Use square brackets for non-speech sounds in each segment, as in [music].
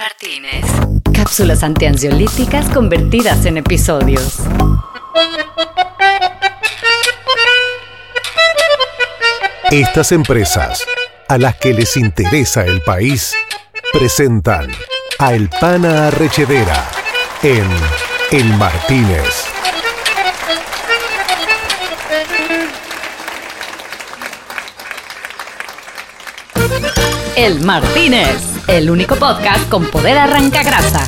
Martínez. Cápsulas antiansiolíticas convertidas en episodios. Estas empresas, a las que les interesa el país, presentan a El Pana Arrechedera en El Martínez. El Martínez, el único podcast con poder arranca grasa.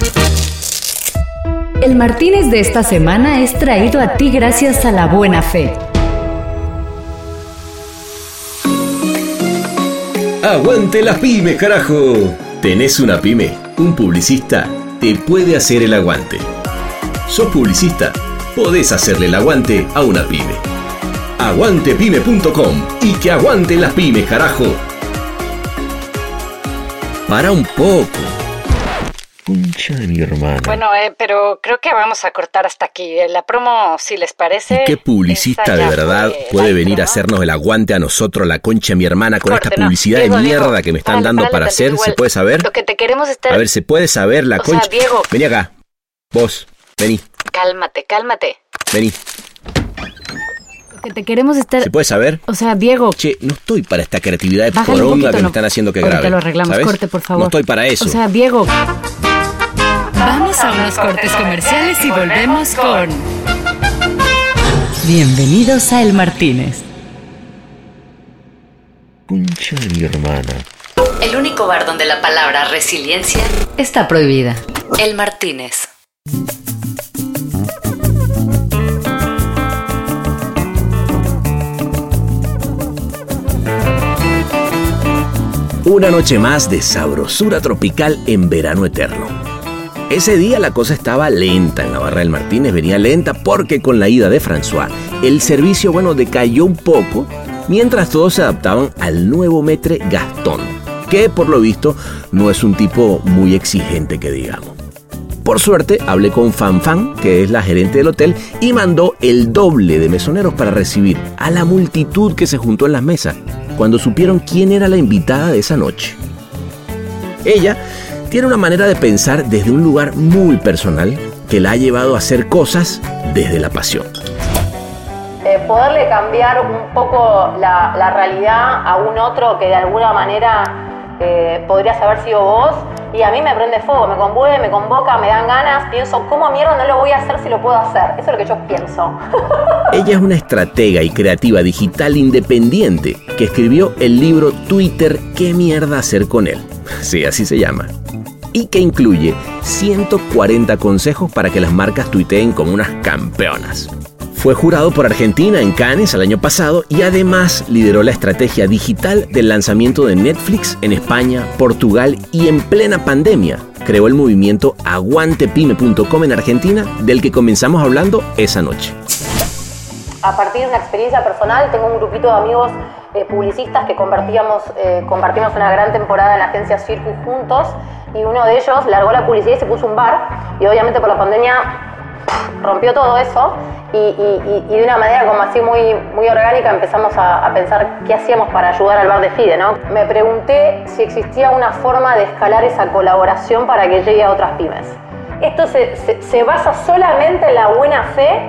El Martínez de esta semana es traído a ti gracias a la buena fe. Aguante las pymes, carajo. ¿Tenés una pyme? Un publicista te puede hacer el aguante. ¿Sos publicista? Podés hacerle el aguante a una pyme. Aguantepyme.com y que aguante las pymes, carajo. Para un poco. Concha de mi hermana. Bueno, eh, pero creo que vamos a cortar hasta aquí. Eh, La promo, si les parece. ¿Y qué publicista de verdad puede venir a hacernos el aguante a nosotros, la concha de mi hermana, con esta no. publicidad Diego, de mierda Diego, que me están dando para hacer? ¿Se puede saber? Lo que te queremos estar. A ver, ¿se puede saber la O sea, concha? Diego. Vení acá. Vos, vení, Cálmate, cálmate. vení. Que te queremos estar. ¿Se puede saber? O sea, Diego. Che, no estoy para esta creatividad de poronga poquito, que me no. están haciendo que grabe. lo arreglamos. ¿sabes? Corte, por favor. No estoy para eso. O sea, Diego. Vamos a unos cortes comerciales y volvemos con. Bienvenidos a El Martínez. Concha de mi hermana. El único bar donde la palabra resiliencia está prohibida. El Martínez. Una noche más de sabrosura tropical en verano eterno. Ese día la cosa estaba lenta en la barra del Martínez, venía lenta porque con la ida de François el servicio, bueno, decayó un poco mientras todos se adaptaban al nuevo metre Gastón, que por lo visto no es un tipo muy exigente que digamos. Por suerte, hablé con Fanfan, que es la gerente del hotel, y mandó el doble de mesoneros para recibir a la multitud que se juntó en las mesas cuando supieron quién era la invitada de esa noche. Ella tiene una manera de pensar desde un lugar muy personal que la ha llevado a hacer cosas desde la pasión. eh, poderle cambiar un poco la, realidad a un otro que de alguna manera eh, podrías haber sido vos. Y a mí me prende fuego, me conmueve, me convoca, me dan ganas. Pienso, ¿cómo mierda no lo voy a hacer si lo puedo hacer? Eso es lo que yo pienso. [laughs] Ella es una estratega y creativa digital independiente que escribió el libro Twitter ¿Qué mierda hacer con él? [laughs] Sí, así se llama. Y que incluye 140 consejos para que las marcas tuiteen como unas campeonas. Fue jurado por Argentina en Cannes el año pasado y además lideró la estrategia digital del lanzamiento de Netflix en España, Portugal y en plena pandemia. Creó el movimiento aguantepyme.com en Argentina del que comenzamos hablando esa noche. A partir de una experiencia personal, tengo un grupito de amigos eh, publicistas que compartíamos, eh, compartimos una gran temporada en la agencia Circus juntos y uno de ellos largó la publicidad y se puso un bar y obviamente por la pandemia rompió todo eso y, de una manera como así muy, muy orgánica empezamos a, pensar qué hacíamos para ayudar al bar de FIDE, ¿no? Me pregunté si existía una forma de escalar esa colaboración para que llegue a otras pymes. Esto se, se- basa solamente en la buena fe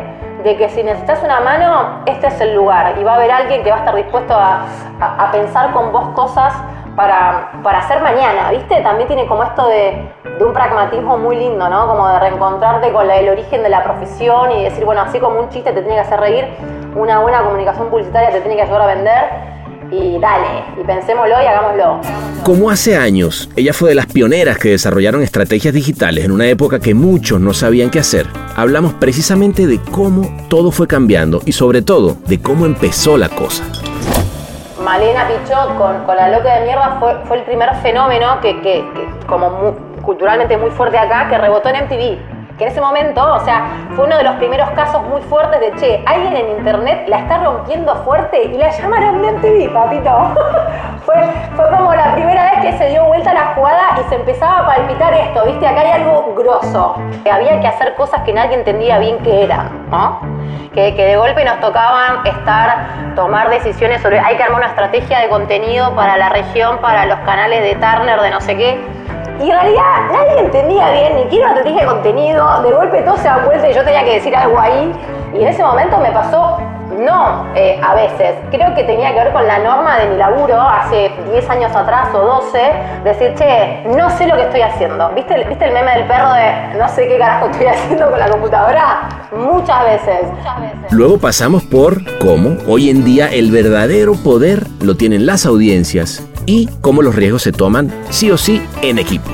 de que si necesitas una mano, este es el lugar y va a haber alguien que va a estar dispuesto a- a pensar con vos cosas para, para hacer mañana, ¿viste? También tiene como esto de, un pragmatismo muy lindo, ¿no? Como de reencontrarte con el origen de la profesión y decir, bueno, así como un chiste te tiene que hacer reír, una buena comunicación publicitaria te tiene que ayudar a vender y dale, y pensémoslo y hagámoslo. Como hace años, ella fue de las pioneras que desarrollaron estrategias digitales en una época que muchos no sabían qué hacer. Hablamos precisamente de cómo todo fue cambiando y sobre todo de cómo empezó la cosa. Malena Pichot con, con La Loca de Mierda fue, fue el primer fenómeno que, que- como culturalmente muy fuerte acá, que rebotó en MTV. Que en ese momento, o sea, fue uno de los primeros casos muy fuertes de, che, alguien en internet la está rompiendo fuerte y la llamaron de MTV, papito. [laughs] fue, fue como la primera vez que se dio vuelta la jugada y se empezaba a palpitar esto, ¿viste? Acá hay algo grosso. Que había que hacer cosas que nadie entendía bien qué eran, ¿no? que, que de golpe nos tocaban estar, tomar decisiones sobre, hay que armar una estrategia de contenido para la región, para los canales de Turner, de no sé qué. Y en realidad nadie entendía bien, ni quiero una de contenido. De golpe todo se da vuelta y yo tenía que decir algo ahí. Y en ese momento me pasó no, eh, a veces. Creo que tenía que ver con la norma de mi laburo hace 10 años atrás o 12, decir, che, no sé lo que estoy haciendo. ¿Viste, ¿Viste el meme del perro de no sé qué carajo estoy haciendo con la computadora? Muchas veces. Muchas veces. Luego pasamos por cómo hoy en día el verdadero poder lo tienen las audiencias y cómo los riesgos se toman sí o sí en equipo.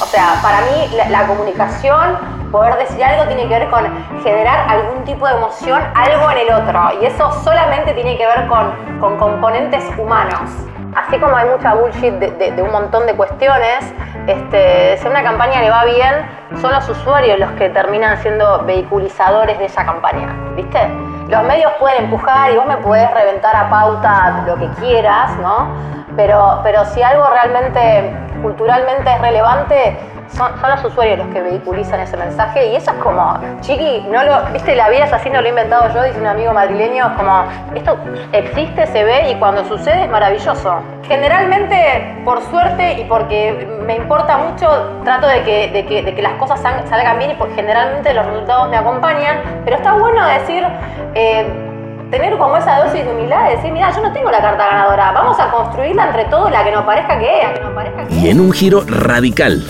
O sea, para mí la comunicación poder decir algo tiene que ver con generar algún tipo de emoción, algo en el otro. Y eso solamente tiene que ver con, con componentes humanos. Así como hay mucha bullshit de, un montón de cuestiones, este, si una campaña le va bien, son los usuarios los que terminan siendo vehiculizadores de esa campaña, ¿viste? Los medios pueden empujar y vos me podés reventar a pauta lo que quieras, ¿no? Pero, pero si algo realmente culturalmente es relevante, son, los usuarios los que vehiculizan ese mensaje y eso es como, chiqui, no lo, viste, la vida es así, no lo he inventado yo, dice un amigo madrileño, es como, esto existe, se ve y cuando sucede es maravilloso. Generalmente, por suerte y porque me importa mucho, trato de que, de que, de que las cosas salgan bien y porque generalmente los resultados me acompañan, pero está bueno decir... Eh, tener como esa dosis de humildad de decir, mira, yo no tengo la carta ganadora, vamos a construirla entre todos la que nos parezca que es. y en un giro radical,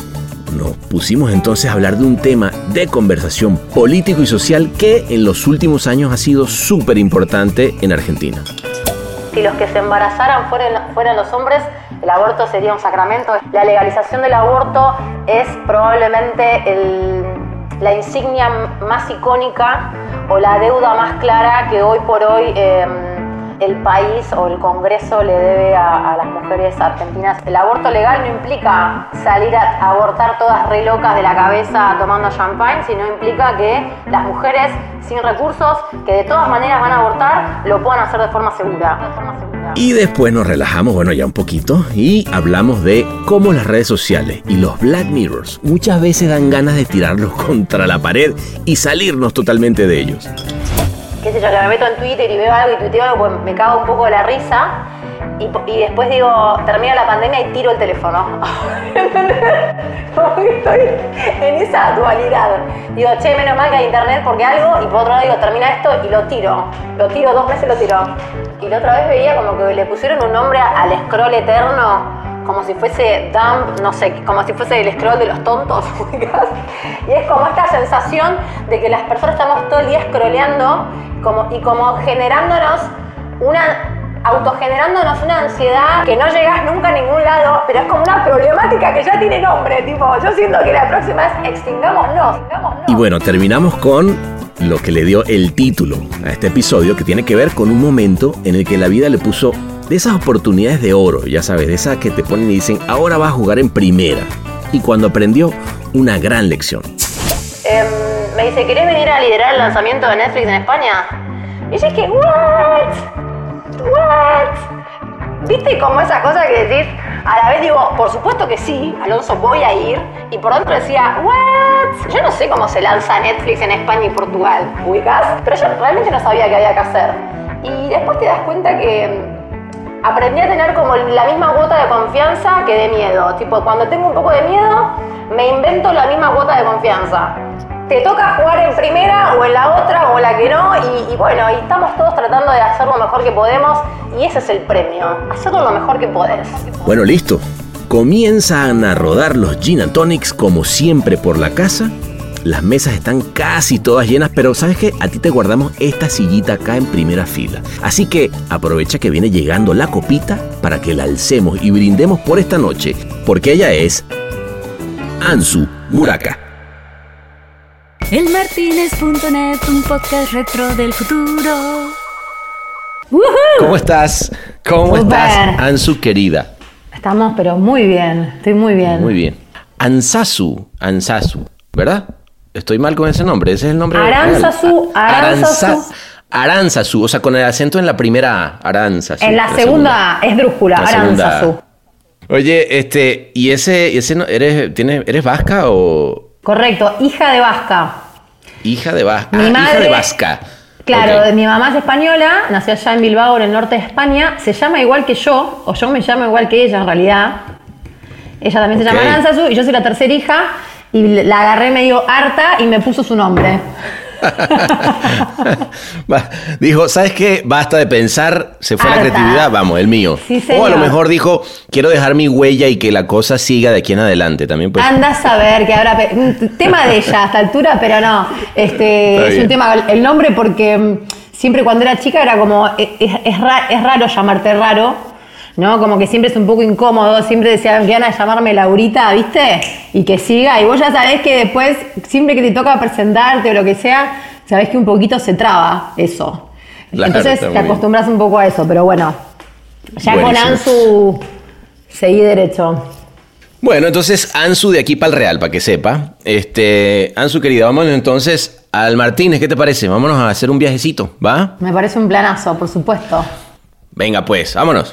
pusimos entonces a hablar de un tema de conversación político y social que en los últimos años ha sido súper importante en Argentina. Si los que se embarazaran fueran, fueran los hombres, el aborto sería un sacramento. La legalización del aborto es probablemente la insignia más icónica o la deuda más clara que hoy por hoy... Em, el país o el Congreso le debe a, las mujeres argentinas. El aborto legal no implica salir a abortar todas re locas de la cabeza tomando champagne, sino implica que las mujeres sin recursos, que de todas maneras van a abortar, lo puedan hacer de forma segura. Y después nos relajamos, bueno, ya un poquito, y hablamos de cómo las redes sociales y los Black Mirrors muchas veces dan ganas de tirarlos [laughs] contra la pared y salirnos totalmente de ellos qué sé yo, que me meto en Twitter y veo algo y tuiteo algo, pues me cago un poco de la risa. Y, después digo, termina la pandemia y tiro el teléfono. [laughs] Como que estoy en esa dualidad. Digo, che, menos mal que hay internet porque algo, y por otro lado digo, termina esto y lo tiro. Lo tiro, dos meses lo tiro. Y la otra vez veía como que le pusieron un nombre al scroll eterno como si fuese dump, no sé, como si fuese el scroll de los tontos. [laughs] y es como esta sensación de que las personas estamos todo el día scrolleando como, y como generándonos una autogenerándonos una ansiedad que no llegas nunca a ningún lado, pero es como una problemática que ya tiene nombre, tipo, yo siento que la próxima es extingámonos. Y bueno, terminamos con lo que le dio el título a este episodio, que tiene que ver con un momento en el que la vida le puso de esas oportunidades de oro, ya sabes, de esas que te ponen y dicen, ahora vas a jugar en primera. Y cuando aprendió, una gran lección. Em, me dice, ¿querés venir a liderar el lanzamiento de Netflix en España? Y yo dije, ¿what? ¿what? ¿Viste como esa cosa que decís? A la vez digo, por supuesto que sí, Alonso, voy a ir. Y por dentro decía, ¿what? Yo no sé cómo se lanza Netflix en España y Portugal, ¿ubicás? Pero yo realmente no sabía qué había que hacer. Y después te das cuenta que aprendí a tener como la misma cuota de confianza que de miedo. Tipo, cuando tengo un poco de miedo, me invento la misma cuota de confianza. Te toca jugar en primera o en la otra o en la que no y, bueno, estamos todos tratando de hacer lo mejor que podemos y ese es el premio, hacerlo lo mejor que podés. Bueno, listo. Comienzan a rodar los gin tonics como siempre por la casa las mesas están casi todas llenas, pero sabes que a ti te guardamos esta sillita acá en primera fila. Así que aprovecha que viene llegando la copita para que la alcemos y brindemos por esta noche, porque ella es Ansu Muraka. Elmartinez.net, un podcast retro del futuro. ¿Cómo estás? ¿Cómo estás, Ansu querida? Estamos, pero muy bien. Estoy muy bien. Muy bien. Ansasu, Ansasu, ¿verdad? Estoy mal con ese nombre, ese es el nombre. Aranzazu, Aranzazu. Aranzazu, o sea, con el acento en la primera A, Aranzazu. En la, segunda, es drújula, Aranzazu. Oye, este, ¿y ese, ese eres, tienes, eres vasca o...? Correcto, hija de vasca. Hija de vasca. Mi madre, hija de vasca. Claro, mi mamá es española, nació allá en Bilbao, en el norte de España. Se llama igual que yo, o yo me llamo igual que ella en realidad. Ella también se llama Aranzazu y yo soy la tercera hija y la agarré medio harta y me puso su nombre. [laughs] Dijo, ¿sabes qué? Basta de pensar, se fue la creatividad, vamos, el mío. Sí, o a lo mejor dijo, quiero dejar mi huella y que la cosa siga de aquí en adelante. También pues. Anda a saber que habrá. tema de ella a esta altura, pero no. Este, es un tema. El nombre, porque mm, siempre cuando era chica era como. Es, es ra- es raro llamarte raro. ¿No? Como que siempre es un poco incómodo, siempre decían que van a llamarme Laurita, ¿viste? Y que siga. Y vos ya sabés que después, siempre que te toca presentarte o lo que sea, sabés que un poquito se traba eso. Entonces te acostumbras un poco a eso, pero bueno. Ya con. Ansu seguí derecho. Bueno, entonces Ansu de aquí para el Real, para que sepa. Este, Ansu querida, vámonos entonces al Martínez, ¿qué te parece? Vámonos a hacer un viajecito, ¿va? Me parece un planazo, por supuesto. Venga pues, vámonos.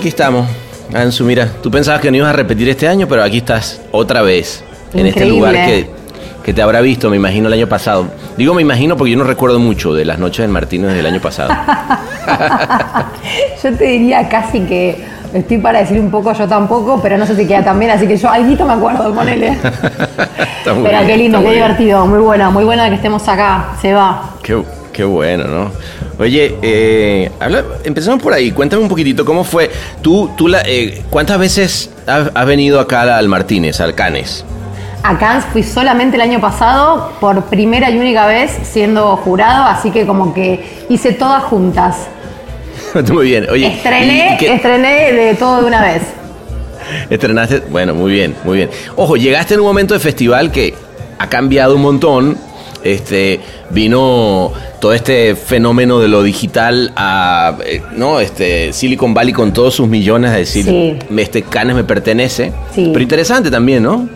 Aquí estamos. Ansu, mira, tú pensabas que no ibas a repetir este año, pero aquí estás otra vez. En este lugar que, que te habrá visto, me imagino, el año pasado. Digo me imagino porque yo no recuerdo mucho de las noches del Martínez del año pasado. [laughs] Yo te diría casi que estoy para decir un poco yo tampoco, pero no sé si queda tan bien, así que yo algo me acuerdo, ponele. [laughs] Pero bien, qué lindo, qué bien. divertido, muy bueno, muy bueno que estemos acá, se va. Qué, qué bueno, ¿no? Oye, eh, habla- empecemos por ahí. Cuéntame un poquitito cómo fue. Tú, tú la, eh, ¿cuántas veces has, has venido acá al Martínez, al Canes? A Cannes fui solamente el año pasado, por primera y única vez siendo jurado, así que como que hice todas juntas. [laughs] Muy bien. Oye, estrené, ¿y qué- estrené de todo de una vez. [laughs] Estrenaste, bueno, muy bien, muy bien. Ojo, llegaste en un momento de festival que ha cambiado un montón. Este vino todo este fenómeno de lo digital a eh, no este Silicon Valley con todos sus millones a decir Sí. este Canes me pertenece. Sí. Pero interesante también, ¿no?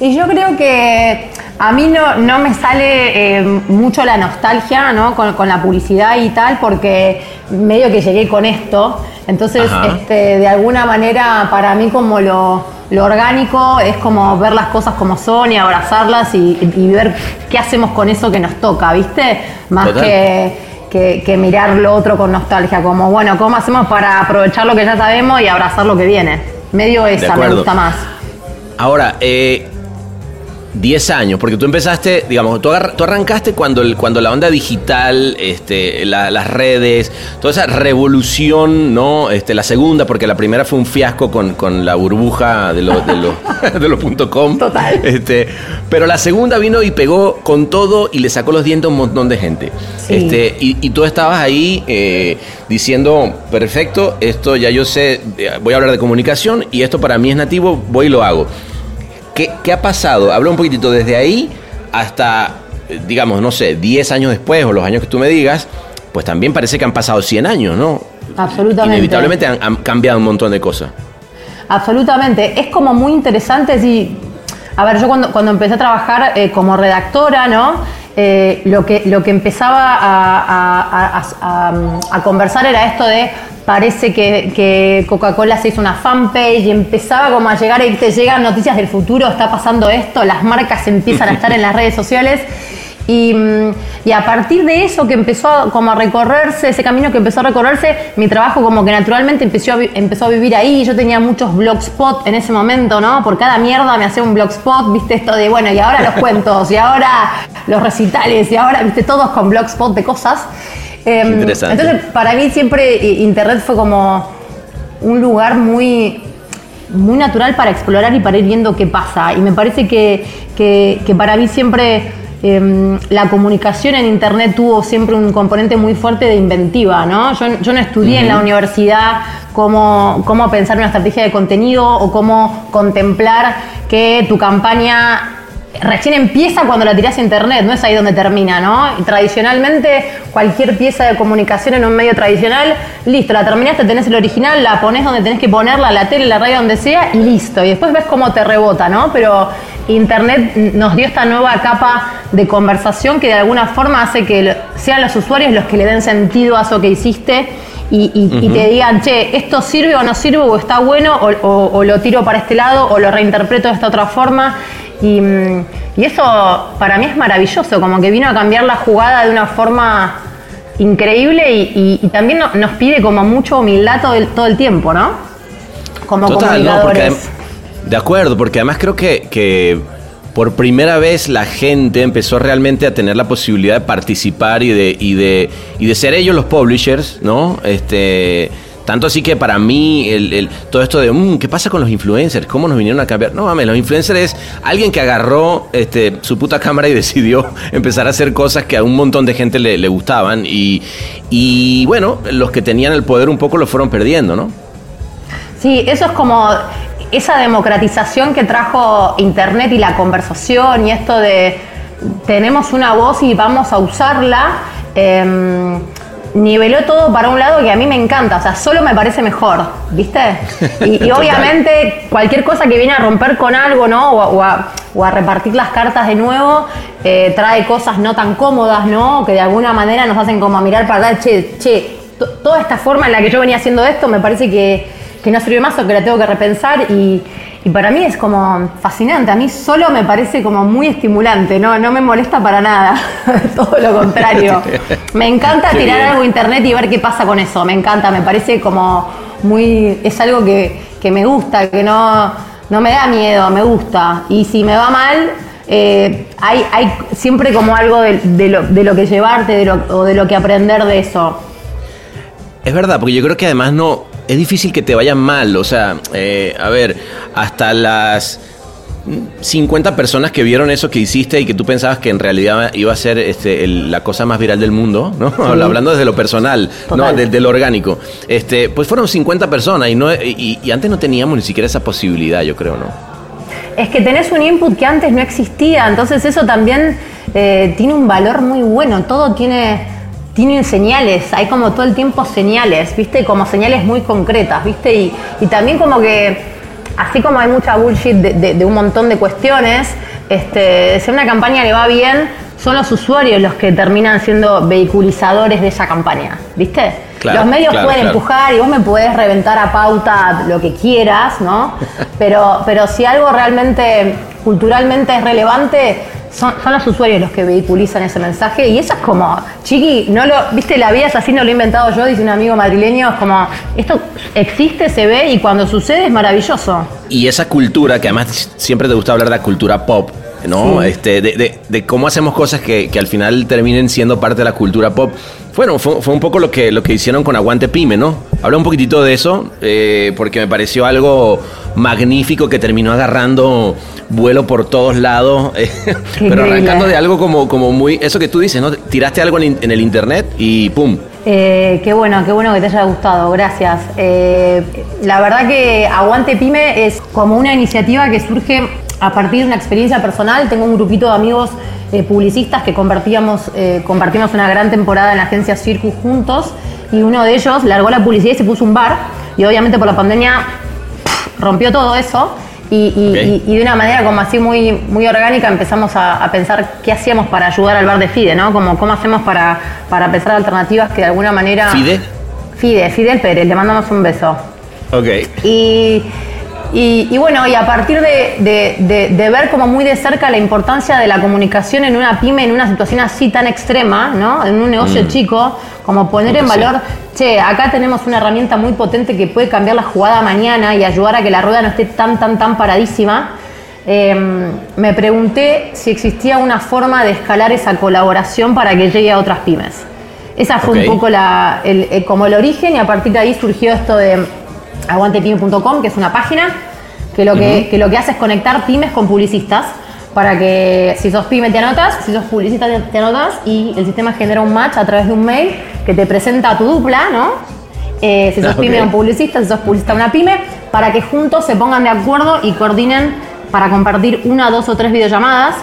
Y yo creo que a mí no, no me sale eh, mucho la nostalgia ¿no? con, con la publicidad y tal, porque medio que llegué con esto. Entonces, este, de alguna manera, para mí como lo, lo orgánico es como ver las cosas como son y abrazarlas y, y ver qué hacemos con eso que nos toca, ¿viste? Más Total. que, que, que mirar lo otro con nostalgia, como, bueno, ¿cómo hacemos para aprovechar lo que ya sabemos y abrazar lo que viene? Medio esa me gusta más. Ahora, eh, 10 años, porque tú empezaste, digamos, tú, arrancaste cuando, el, cuando la onda digital, este, la- las redes, toda esa revolución, ¿no? Este, la segunda, porque la primera fue un fiasco con, con la burbuja de los de los [laughs] de los punto .com. Total. Este, pero la segunda vino y pegó con todo y le sacó los dientes a un montón de gente. Sí. Este, y, y tú estabas ahí eh, diciendo, perfecto, esto ya yo sé, eh, voy a hablar de comunicación y esto para mí es nativo, voy y lo hago. ¿Qué, qué ha pasado? Habla un poquitito desde ahí hasta, eh, digamos, no sé, 10 años después o los años que tú me digas, pues también parece que han pasado 100 años, ¿no? Absolutamente. Inevitablemente han, han cambiado un montón de cosas. Absolutamente. Es como muy interesante si. A ver, yo cuando, cuando empecé a trabajar eh, como redactora, ¿no? Eh, lo, que, lo que empezaba a, conversar era esto de parece que, que Coca-Cola se hizo una fanpage y empezaba como a llegar y te llegan noticias del futuro, está pasando esto, las marcas empiezan a estar en las redes sociales. Y, mm, y a partir de eso que empezó a, como a recorrerse, ese camino que empezó a recorrerse, mi trabajo como que naturalmente empezó a, empezó a vivir ahí. Yo tenía muchos blogspot en ese momento, ¿no? Por cada mierda me hacía un blogspot, viste esto de, bueno, y ahora los cuentos, y ahora los recitales, y ahora, viste, todos con blogspot de cosas. Em, Interesante. Entonces, para mí siempre Internet fue como un lugar muy muy natural para explorar y para ir viendo qué pasa. Y me parece que, que- que para mí siempre em, la comunicación en Internet tuvo siempre un componente muy fuerte de inventiva, ¿no? Yo, yo no estudié en la universidad cómo, cómo pensar una estrategia de contenido o cómo contemplar que tu campaña recién empieza cuando la tirás a internet, no es ahí donde termina, ¿no? Y tradicionalmente, cualquier pieza de comunicación en un medio tradicional, listo, la terminaste, tenés el original, la pones donde tenés que ponerla, la tele, la radio, donde sea, y listo. Y después ves cómo te rebota, ¿no? Pero internet nos dio esta nueva capa de conversación que de alguna forma hace que sean los usuarios los que le den sentido a eso que hiciste y, y- y te digan, che, esto sirve o no sirve, o está bueno, o, o- o lo tiro para este lado, o lo reinterpreto de esta otra forma. Y, mm, y eso para mí es maravilloso, como que vino a cambiar la jugada de una forma increíble y, también no- nos pide como mucha humildad todo el, todo el tiempo, ¿no? Como Total, no, porque de acuerdo, porque además creo que, que por primera vez la gente empezó realmente a tener la posibilidad de participar y de, y de, y de ser ellos los publishers, ¿no? Este, tanto así que para mí el, el- todo esto de "Mm, ¿qué pasa con los influencers? ¿Cómo nos vinieron a cambiar? No mames, los influencers es alguien que agarró este, su puta cámara y [laughs] decidió empezar a hacer cosas que a un montón de gente le, le gustaban. Y, y bueno, los que tenían el poder un poco lo fueron perdiendo, ¿no? Sí, eso es como esa democratización que trajo Internet y la conversación y esto de tenemos una voz y vamos a usarla, em, niveló todo para un lado que a mí me encanta, o sea, solo me parece mejor, ¿viste? Y, [laughs] obviamente cualquier cosa que viene a romper con algo, ¿no? O a, o a- o a repartir las cartas de nuevo, eh, trae cosas no tan cómodas, ¿no? Que de alguna manera nos hacen como a mirar para atrás, che, che, to- toda esta forma en la que yo venía haciendo esto me parece que, que no sirve más o que la tengo que repensar y, y para mí es como fascinante, a mí solo me parece como muy estimulante, no, no me molesta para nada, [laughs] todo lo contrario. [laughs] Me encanta Qué tirar bien. algo a internet y ver qué pasa con eso, me encanta, me parece como muy, es algo que, que me gusta, que no, no me da miedo, me gusta. Y si me va mal, eh, hay, hay siempre como algo de, de lo, de lo que llevarte de lo, o de lo que aprender de eso. Es verdad, porque yo creo que además no. Es difícil que te vaya mal. O sea, eh, a ver, hasta las 50 personas que vieron eso que hiciste y que tú pensabas que en realidad iba a ser este, el- la cosa más viral del mundo, ¿no? [laughs] Hablando desde lo personal, ¿no? Total. Desde lo orgánico. Este, pues fueron 50 personas y, no, y, y antes no teníamos ni siquiera esa posibilidad, yo creo, ¿no? Es que tenés un input que antes no existía, entonces eso también eh, tiene un valor muy bueno. Todo tiene, tiene señales, hay como todo el tiempo señales, ¿viste? Como señales muy concretas, ¿viste? Y, y también como que, así como hay mucha bullshit de, de- de un montón de cuestiones, este, si a una campaña le va bien, son los usuarios los que terminan siendo vehiculizadores de esa campaña, ¿viste? Claro, los medios claro, pueden claro. empujar y vos me podés reventar a pauta lo que quieras, ¿no? [laughs] Pero, pero si algo realmente culturalmente es relevante, son, son los usuarios los que vehiculizan ese mensaje y eso es como, chiqui, no lo, viste, la vida es así, no lo he inventado yo, dice un amigo madrileño, es como, esto existe, se ve y cuando sucede es maravilloso. Y esa cultura, que además siempre te gusta hablar de la cultura pop, ¿no? Sí. Este, de, de- de cómo hacemos cosas que, que al final terminen siendo parte de la cultura pop. Bueno, fue, fue un poco lo que, lo que hicieron con Aguante Pyme, ¿no? Habla un poquitito de eso, eh, porque me pareció algo magnífico que terminó agarrando vuelo por todos lados, [laughs] eh, pero arrancando de algo como, como muy, eso que tú dices, ¿no? Tiraste algo en, en el internet y ¡pum! Eh, qué bueno, qué bueno que te haya gustado, gracias. Eh, la verdad que Aguante Pyme es como una iniciativa que surge a partir de una experiencia personal. Tengo un grupito de amigos eh, publicistas que compartíamos, eh, compartimos una gran temporada en la agencia Circus juntos y uno de ellos largó la publicidad y se puso un bar y obviamente por la pandemia rompió todo eso y, y- Ok. y- y de una manera como así muy, muy orgánica empezamos a, a pensar qué hacíamos para ayudar al bar de Fide, ¿no? Como cómo hacemos para, para pensar alternativas que de alguna manera... ¿Fide? Fide, Fidel Pérez, le mandamos un beso. Ok. Y, y- y bueno, y a partir de, de- de- de ver como muy de cerca la importancia de la comunicación en una pyme, en una situación así tan extrema, ¿no? En un negocio chico, como poner en valor, che, acá tenemos una herramienta muy potente que puede cambiar la jugada mañana y ayudar a que la rueda no esté tan, tan, tan paradísima. Eh, me pregunté si existía una forma de escalar esa colaboración para que llegue a otras pymes. Esa fue un poco la, el- el- como el origen y a partir de ahí surgió esto de aguantepyme.com, que es una página que lo que, que lo que hace es conectar pymes con publicistas para que si sos pyme te anotas, si sos publicista te, te anotas y el sistema genera un match a través de un mail que te presenta a tu dupla, ¿no? Eh, si sos Ah, pyme ok. a un publicista, si sos publicista a una pyme, para que juntos se pongan de acuerdo y coordinen para compartir una, dos o tres videollamadas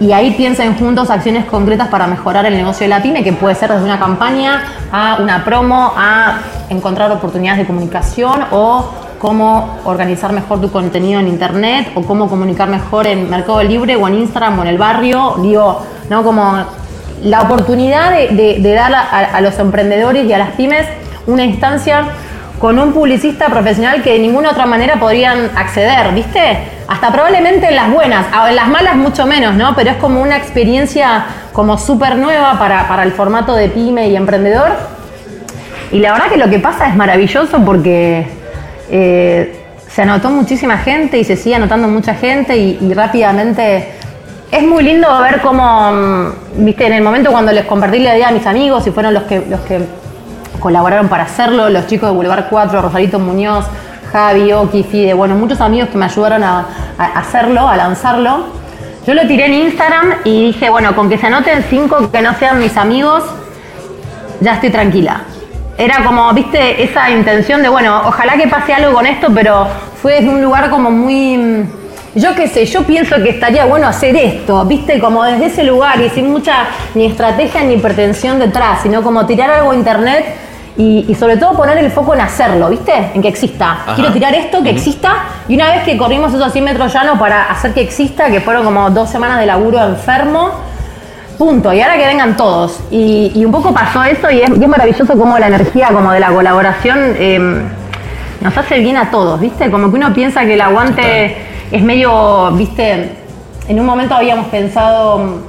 y ahí piensen juntos acciones concretas para mejorar el negocio de la pyme, que puede ser desde una campaña a una promo, a encontrar oportunidades de comunicación o cómo organizar mejor tu contenido en internet o cómo comunicar mejor en Mercado Libre o en Instagram o en el barrio. Digo, ¿no? Como la oportunidad de, dar a los emprendedores y a las pymes una instancia con un publicista profesional que de ninguna otra manera podrían acceder, ¿viste? Hasta probablemente en las buenas, en las malas mucho menos, ¿no? Pero es como una experiencia como súper nueva para, para el formato de pyme y emprendedor. Y la verdad que lo que pasa es maravilloso porque eh, se anotó muchísima gente y se sigue anotando mucha gente y, y rápidamente es muy lindo ver cómo, mm, viste, en el momento cuando les compartí la idea a mis amigos y fueron los que, los que colaboraron para hacerlo, los chicos de Boulevard 4, Rosalito Muñoz, Javi, Oki, Fide, bueno, muchos amigos que me ayudaron a, a hacerlo, a lanzarlo. Yo lo tiré en Instagram y dije, bueno, con que se anoten cinco que no sean mis amigos, ya estoy tranquila. Era como, viste, esa intención de, bueno, ojalá que pase algo con esto, pero fue desde un lugar como muy... mm, Yo qué sé, yo pienso que estaría bueno hacer esto, viste, como desde ese lugar y sin mucha ni estrategia ni pretensión detrás, sino como tirar algo a internet y, y sobre todo poner el foco en hacerlo, viste, en que exista. Ajá. Quiero tirar esto, que exista, y una vez que corrimos esos 100 metros llanos para hacer que exista, que fueron como dos semanas de laburo enfermo, Punto. Y ahora que vengan todos. Y, y un poco pasó eso y es, y es maravilloso como la energía como de la colaboración eh, nos hace bien a todos, ¿viste? Como que uno piensa que el aguante es medio, ¿viste? En un momento habíamos pensado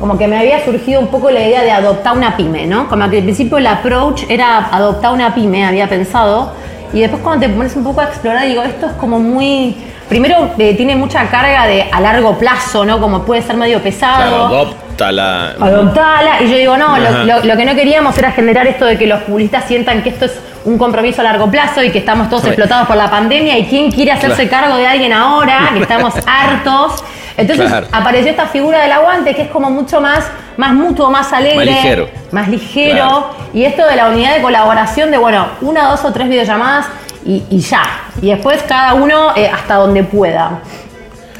como que me había surgido un poco la idea de adoptar una pyme, ¿no? Como que al principio el approach era adoptar una pyme, había pensado, y después cuando te pones un poco a explorar, digo, esto es como muy... Primero eh, tiene mucha carga de a largo plazo, ¿no? Como puede ser medio pesado Claro, adopta la. adoptala. Y yo digo, no, lo, lo- lo que no queríamos era generar esto de que los publicistas sientan que esto es un compromiso a largo plazo y que estamos todos explotados por la pandemia y quién quiere hacerse cargo de alguien ahora, que estamos [laughs] hartos. Entonces Claro. apareció esta figura del aguante que es como mucho más, más mutuo, más alegre, Más ligero. más ligero. Claro. Y esto de la unidad de colaboración de, bueno, una, dos o tres videollamadas y, y ya. Y después cada uno eh, hasta donde pueda.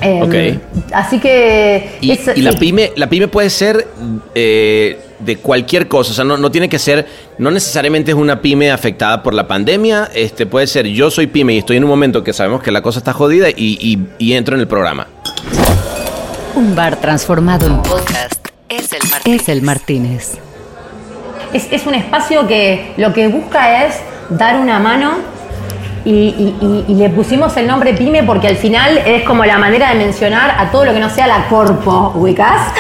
Eh, Ok. Así que... Y, es- y la sí. pyme, la pyme puede ser eh, de cualquier cosa, o sea, no, no tiene que ser, no necesariamente es una pyme afectada por la pandemia, este puede ser yo soy pyme y estoy en un momento que sabemos que la cosa está jodida y, y- y entro en el programa. Un bar transformado en podcast es el Martínez. Es el Martínez. Es, es un espacio que lo que busca es dar una mano y, y- y- y le pusimos el nombre pyme porque al final es como la manera de mencionar a todo lo que no sea la corpo, ubicás.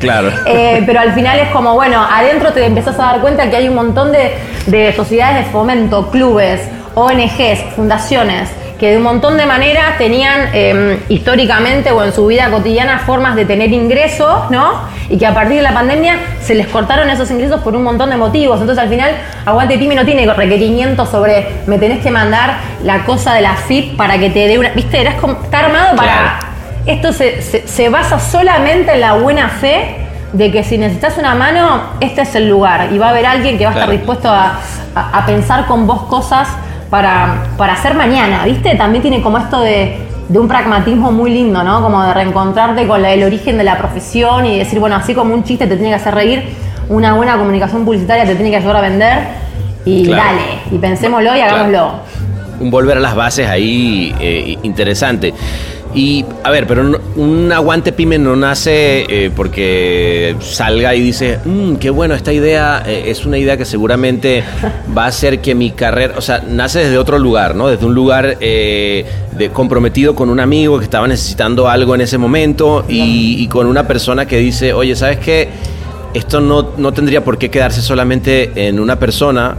Claro. [laughs] Eh, pero al final es como, bueno, adentro te empezás a dar cuenta que hay un montón de, de sociedades de fomento, clubes, ONGs, fundaciones, que de un montón de maneras tenían eh, históricamente o en su vida cotidiana formas de tener ingresos, ¿no? Y que a partir de la pandemia se les cortaron esos ingresos por un montón de motivos. Entonces al final, Aguante no tiene requerimientos sobre me tenés que mandar la cosa de la FIP para que te dé una. ¿Viste? Eras como, está armado para. Claro. Esto se, se- se basa solamente en la buena fe de que si necesitas una mano, este es el lugar. Y va a haber alguien que va a Claro. estar dispuesto a, a- a pensar con vos cosas para, para hacer mañana, ¿viste? También tiene como esto de, de un pragmatismo muy lindo, ¿no? Como de reencontrarte con la- el origen de la profesión y decir, bueno, así como un chiste te tiene que hacer reír, una buena comunicación publicitaria te tiene que ayudar a vender. Y Claro. dale, y pensémoslo y Claro. hagámoslo. un volver a las bases ahí eh, interesante. Y a ver, pero no- un aguante pyme no nace eh, porque salga y dice, "Mm, qué bueno, esta idea eh, es una idea que seguramente va a hacer que mi carrera, o sea, nace desde otro lugar, ¿no? Desde un lugar eh, de comprometido con un amigo que estaba necesitando algo en ese momento y, y con una persona que dice, oye, ¿sabes qué? Esto no, no tendría por qué quedarse solamente en una persona.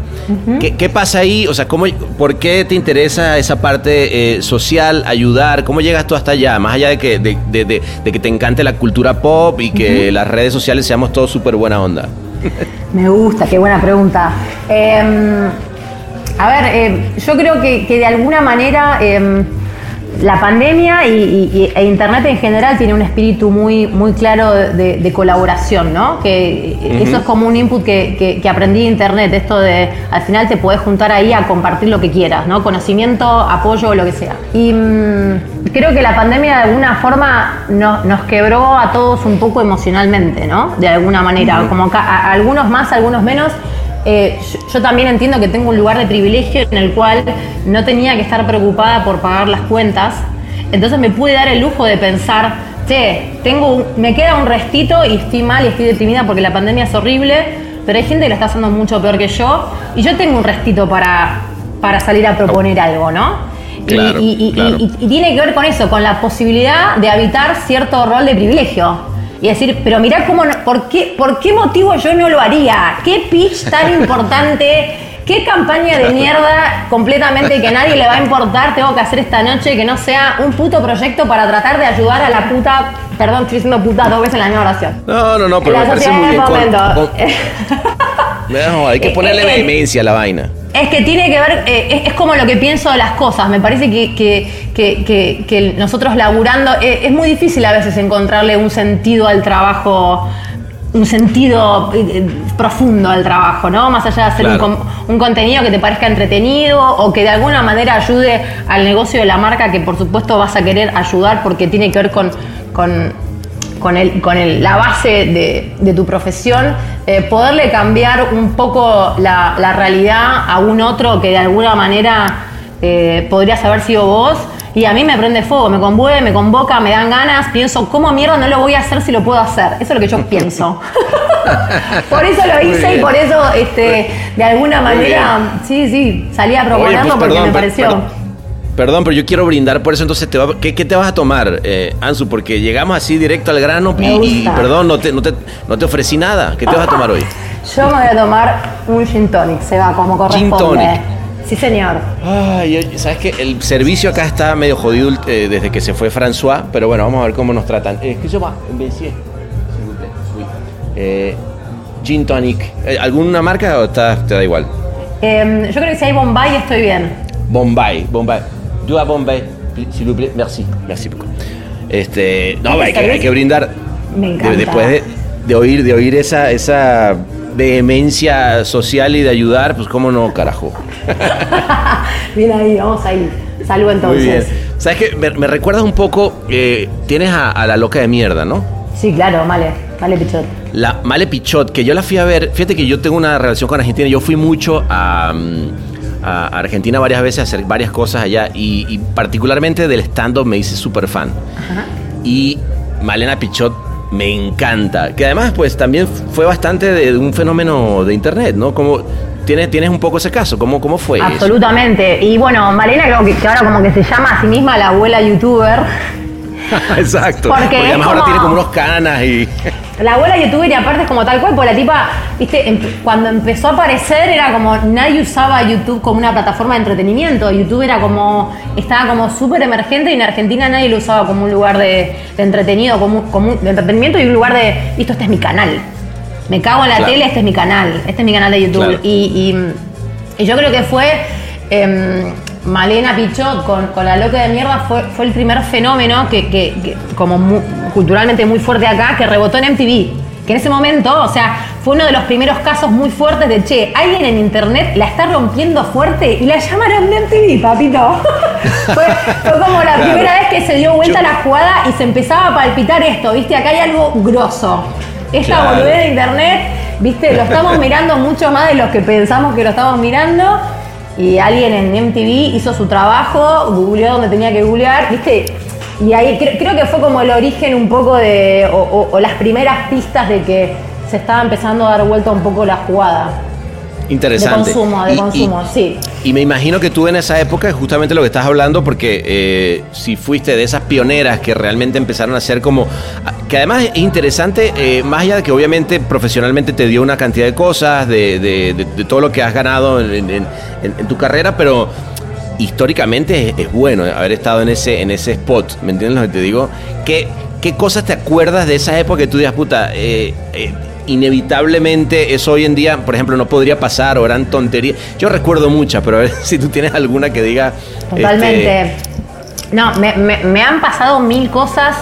¿Qué, qué pasa ahí? O sea, ¿cómo, ¿por qué te interesa esa parte eh, social, ayudar? ¿Cómo llegas tú hasta allá? Más allá de que, de, de- de- de que te encante la cultura pop y que las redes sociales seamos todos súper buena onda. Me gusta, qué buena pregunta. Eh, a ver, eh, yo creo que, que de alguna manera eh, la pandemia y, y- e Internet en general tiene un espíritu muy, muy claro de, de colaboración, ¿no? Que eso es como un input que, que- que aprendí de Internet, esto de al final te podés juntar ahí a compartir lo que quieras, ¿no? Conocimiento, apoyo, lo que sea. Y mm, creo que la pandemia de alguna forma no- nos quebró a todos un poco emocionalmente, ¿no? De alguna manera, como a- algunos más, algunos menos. Eh, yo, yo también entiendo que tengo un lugar de privilegio en el cual no tenía que estar preocupada por pagar las cuentas. Entonces me pude dar el lujo de pensar, che, tengo un- me queda un restito y estoy mal y estoy deprimida porque la pandemia es horrible, pero hay gente que lo está haciendo mucho peor que yo y yo tengo un restito para, para salir a proponer algo, ¿no? Y- Claro, y, y- claro. y- y tiene que ver con eso, con la posibilidad de habitar cierto rol de privilegio. Y decir, pero mirá cómo, no- ¿por qué, ¿por qué motivo yo no lo haría? ¿Qué pitch tan [laughs] importante? ¿Qué campaña de mierda completamente que nadie le va a importar tengo que hacer esta noche que no sea un puto proyecto para tratar de ayudar a la puta, perdón, estoy diciendo puta dos veces en la misma oración. No, no, no, pero La me parece muy con- con- [laughs] No, hay que ponerle eh, eh. vehemencia a la vaina. Es que tiene que ver, eh, es, es como lo que pienso de las cosas. Me parece que, que- que- que- nosotros laburando, eh, es muy difícil a veces encontrarle un sentido al trabajo, un sentido eh, profundo al trabajo, ¿no? Más allá de hacer un, Claro. un contenido que te parezca entretenido o que de alguna manera ayude al negocio de la marca, que por supuesto vas a querer ayudar porque tiene que ver con, con, con, el, con el- la base de, de tu profesión, eh, poderle cambiar un poco la, la realidad a un otro que de alguna manera eh, podrías haber sido vos. Y a mí me prende fuego, me conmueve, me convoca, me dan ganas, pienso, ¿cómo mierda no lo voy a hacer si lo puedo hacer? Eso es lo que yo pienso. [laughs] por eso lo hice y por eso, este, de alguna manera, sí, sí, salí a Oye, proponerlo pues, porque me pareció. Perdón, perdón, pero yo quiero brindar por eso. Entonces, te va- ¿qué, qué te vas a tomar, eh, Ansu? Porque llegamos así directo al grano y, perdón, no te, no, te, no te ofrecí nada. ¿Qué te vas a tomar hoy? Yo me voy a tomar un gin tonic, se va como Gin corresponde. tonic. Sí, señor. Ay, ¿sabes qué? El servicio acá está medio jodido eh, desde que se fue François, pero bueno, vamos a ver cómo nos tratan. Eh, ¿Qué se llama? Eh, gin tonic. Eh, ¿Alguna marca o está- te da igual? Eh, yo creo que si hay Bombay estoy bien. Bombay, Bombay. Du a Bombay, s'il vous plaît. Merci, merci beaucoup. Este, no, hay que, hay que brindar. Me De- encanta. después de, de oír, de oír esa, esa vehemencia social y de ayudar, pues cómo no, carajo. [laughs] Bien ahí, vamos ahí. Salud entonces. Muy bien. ¿Sabes qué? Me, me recuerdas un poco, eh, tienes a, a la loca de mierda, ¿no? Sí, claro, vale, vale, Pichot. La Male Pichot, que yo la fui a ver, fíjate que yo tengo una relación con Argentina, yo fui mucho a, mm, a Argentina varias veces a hacer varias cosas allá y, y particularmente del stand-up me hice súper fan. Y Malena Pichot me encanta, que además pues también fue bastante de un fenómeno de internet, ¿no? Como, ¿tienes, tienes un poco ese caso? ¿Cómo, cómo fue eso? Absolutamente. Y bueno, Malena creo que, que ahora como que se llama a sí misma la abuela youtuber. [laughs] Exacto. Porque Porque además ahora tiene como unos canas y... [laughs] La abuela youtuber y aparte es como tal cual, porque la tipa, viste, em- cuando empezó a aparecer era como nadie usaba YouTube como una plataforma de entretenimiento. YouTube era como, estaba como súper emergente y en Argentina nadie lo usaba como un lugar de, de entretenido, como, un- como un- de entretenimiento y un lugar de, listo, este es mi canal. Me cago en la Claro. tele, este es mi canal, este es mi canal de YouTube. Claro. Y, y- y yo creo que fue em, Malena Pichot con, con la loca de mierda fue, fue el primer fenómeno que, que- que como culturalmente muy fuerte acá, que rebotó en MTV. Que en ese momento, o sea, fue uno de los primeros casos muy fuertes de, che, alguien en internet la está rompiendo fuerte y la llamaron de MTV, papito. [laughs] fue, fue como la Claro. primera vez que se dio vuelta Yo- la jugada y se empezaba a palpitar esto, ¿viste? Acá hay algo grosso. Esta Claro. boludez de internet, ¿viste? Lo estamos mirando mucho más de los que pensamos que lo estamos mirando. Y alguien en MTV hizo su trabajo, googleó donde tenía que googlear, ¿viste? Y ahí cre- creo que fue como el origen un poco de. o, o- o las primeras pistas de que se estaba empezando a dar vuelta un poco la jugada. Interesante. De consumo, de Y- y- consumo, sí. Y me imagino que tú en esa época justamente lo que estás hablando, porque eh, si fuiste de esas pioneras que realmente empezaron a hacer como. Que además es interesante, eh, más allá de que obviamente profesionalmente te dio una cantidad de cosas, de, de- todo lo que has ganado en, tu carrera, pero históricamente es, es bueno haber estado en ese, en ese spot, ¿me entiendes lo que te digo? ¿Qué, qué cosas te acuerdas de esa época que tú digas, puta, eh, eh, inevitablemente eso hoy en día, por ejemplo, no podría pasar o eran tonterías? Yo recuerdo muchas, pero a ver [laughs] si tú tienes alguna que diga... Totalmente. este, No, me, me- me han pasado mil cosas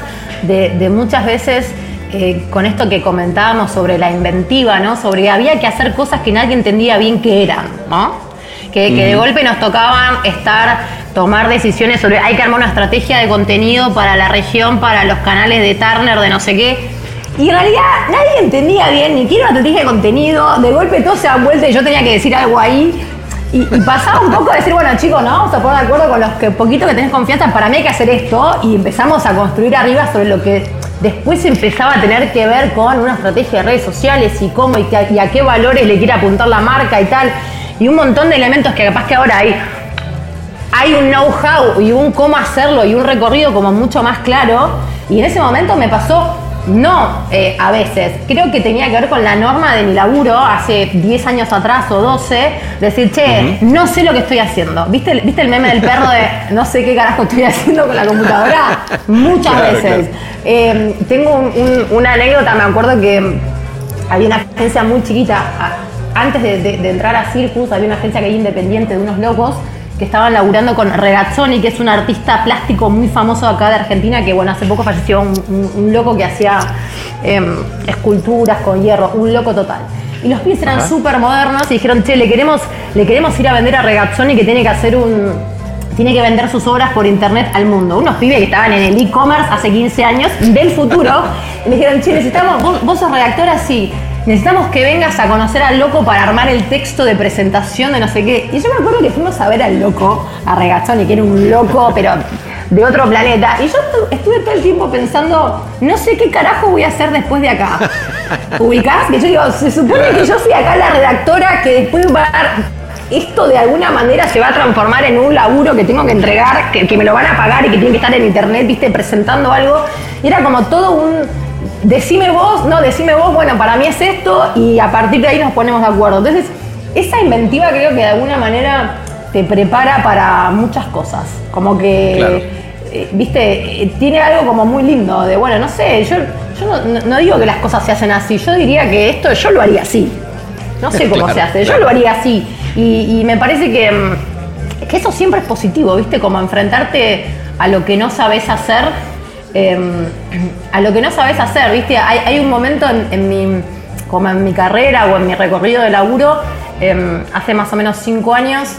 de, de muchas veces eh, con esto que comentábamos sobre la inventiva, ¿no? Sobre había que hacer cosas que nadie entendía bien qué eran, ¿no? Que, que de golpe nos tocaban estar, tomar decisiones sobre, hay que armar una estrategia de contenido para la región, para los canales de Turner, de no sé qué. Y en realidad nadie entendía bien ni qué era una estrategia de contenido. De golpe todo se da vuelta y yo tenía que decir algo ahí. Y, y pasaba un poco a decir, bueno chicos, ¿no? Vamos a poner de acuerdo con los que poquito que tenés confianza, para mí hay que hacer esto. Y empezamos a construir arriba sobre lo que después empezaba a tener que ver con una estrategia de redes sociales y cómo y, y a qué valores le quiere apuntar la marca y tal. Y un montón de elementos que capaz que ahora hay hay un know-how y un cómo hacerlo y un recorrido como mucho más claro. Y en ese momento me pasó, no eh, a veces, creo que tenía que ver con la norma de mi laburo hace 10 años atrás o 12, decir, che, no sé lo que estoy haciendo. ¿Viste, el- ¿Viste el meme del perro de no sé qué carajo estoy haciendo con la computadora? [laughs] Muchas Claro, veces. Eh, tengo un- un- una anécdota, me acuerdo que había una agencia muy chiquita. Antes de, de- de entrar a Circus, había una agencia que hay independiente de unos locos que estaban laburando con Regazzoni, que es un artista plástico muy famoso acá de Argentina, que bueno, hace poco falleció un, un- un loco que hacía em, esculturas con hierro, un loco total. Y los pies eran súper modernos y dijeron, che, le queremos, le queremos ir a vender a Regazzoni que tiene que hacer un, tiene que vender sus obras por internet al mundo. Unos pibes que estaban en el e-commerce hace 15 años del futuro. y [laughs] me dijeron, che, necesitamos, vos, vos sos redactora, sí. Necesitamos que vengas a conocer al loco para armar el texto de presentación de no sé qué. Y yo me acuerdo que fuimos a ver al loco, a Regazzoni, que era un loco, pero de otro planeta. Y yo estu- estuve todo el tiempo pensando, no sé qué carajo voy a hacer después de acá. ¿Ubicás? Que yo digo, se supone que yo soy acá la redactora que después va a esto de alguna manera se va a transformar en un laburo que tengo que entregar, que, que me lo van a pagar y que tiene que estar en internet, viste, presentando algo. Y era como todo un. Decime vos, no, decime vos, bueno, para mí es esto, y a partir de ahí nos ponemos de acuerdo. Entonces, esa inventiva creo que de alguna manera te prepara para muchas cosas. Como que. Claro. eh, viste, eh, tiene algo como muy lindo, de bueno, no sé, yo, yo no, digo que las cosas se hacen así, yo diría que esto yo lo haría así. No sé cómo Claro, se hace, yo lo haría así. Y, y me parece que, mm, que eso siempre es positivo, ¿viste? Como enfrentarte a lo que no sabes hacer, em, a lo que no sabes hacer, ¿viste? Hay, hay un momento en, en mi, como en mi carrera o en mi recorrido de laburo, em, hace más o menos cinco años,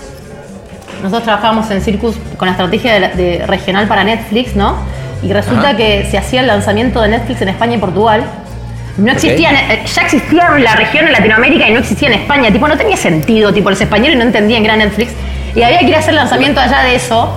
nosotros trabajábamos en Circus con la estrategia de, regional para Netflix, ¿no? Y resulta Ajá. que se hacía el lanzamiento de Netflix en España y Portugal. No existía, eh, ya existía la región en Latinoamérica y no existía en España. Tipo, no tenía sentido. Tipo, los españoles no entendían que era Netflix. Y había que ir a hacer lanzamiento allá de eso.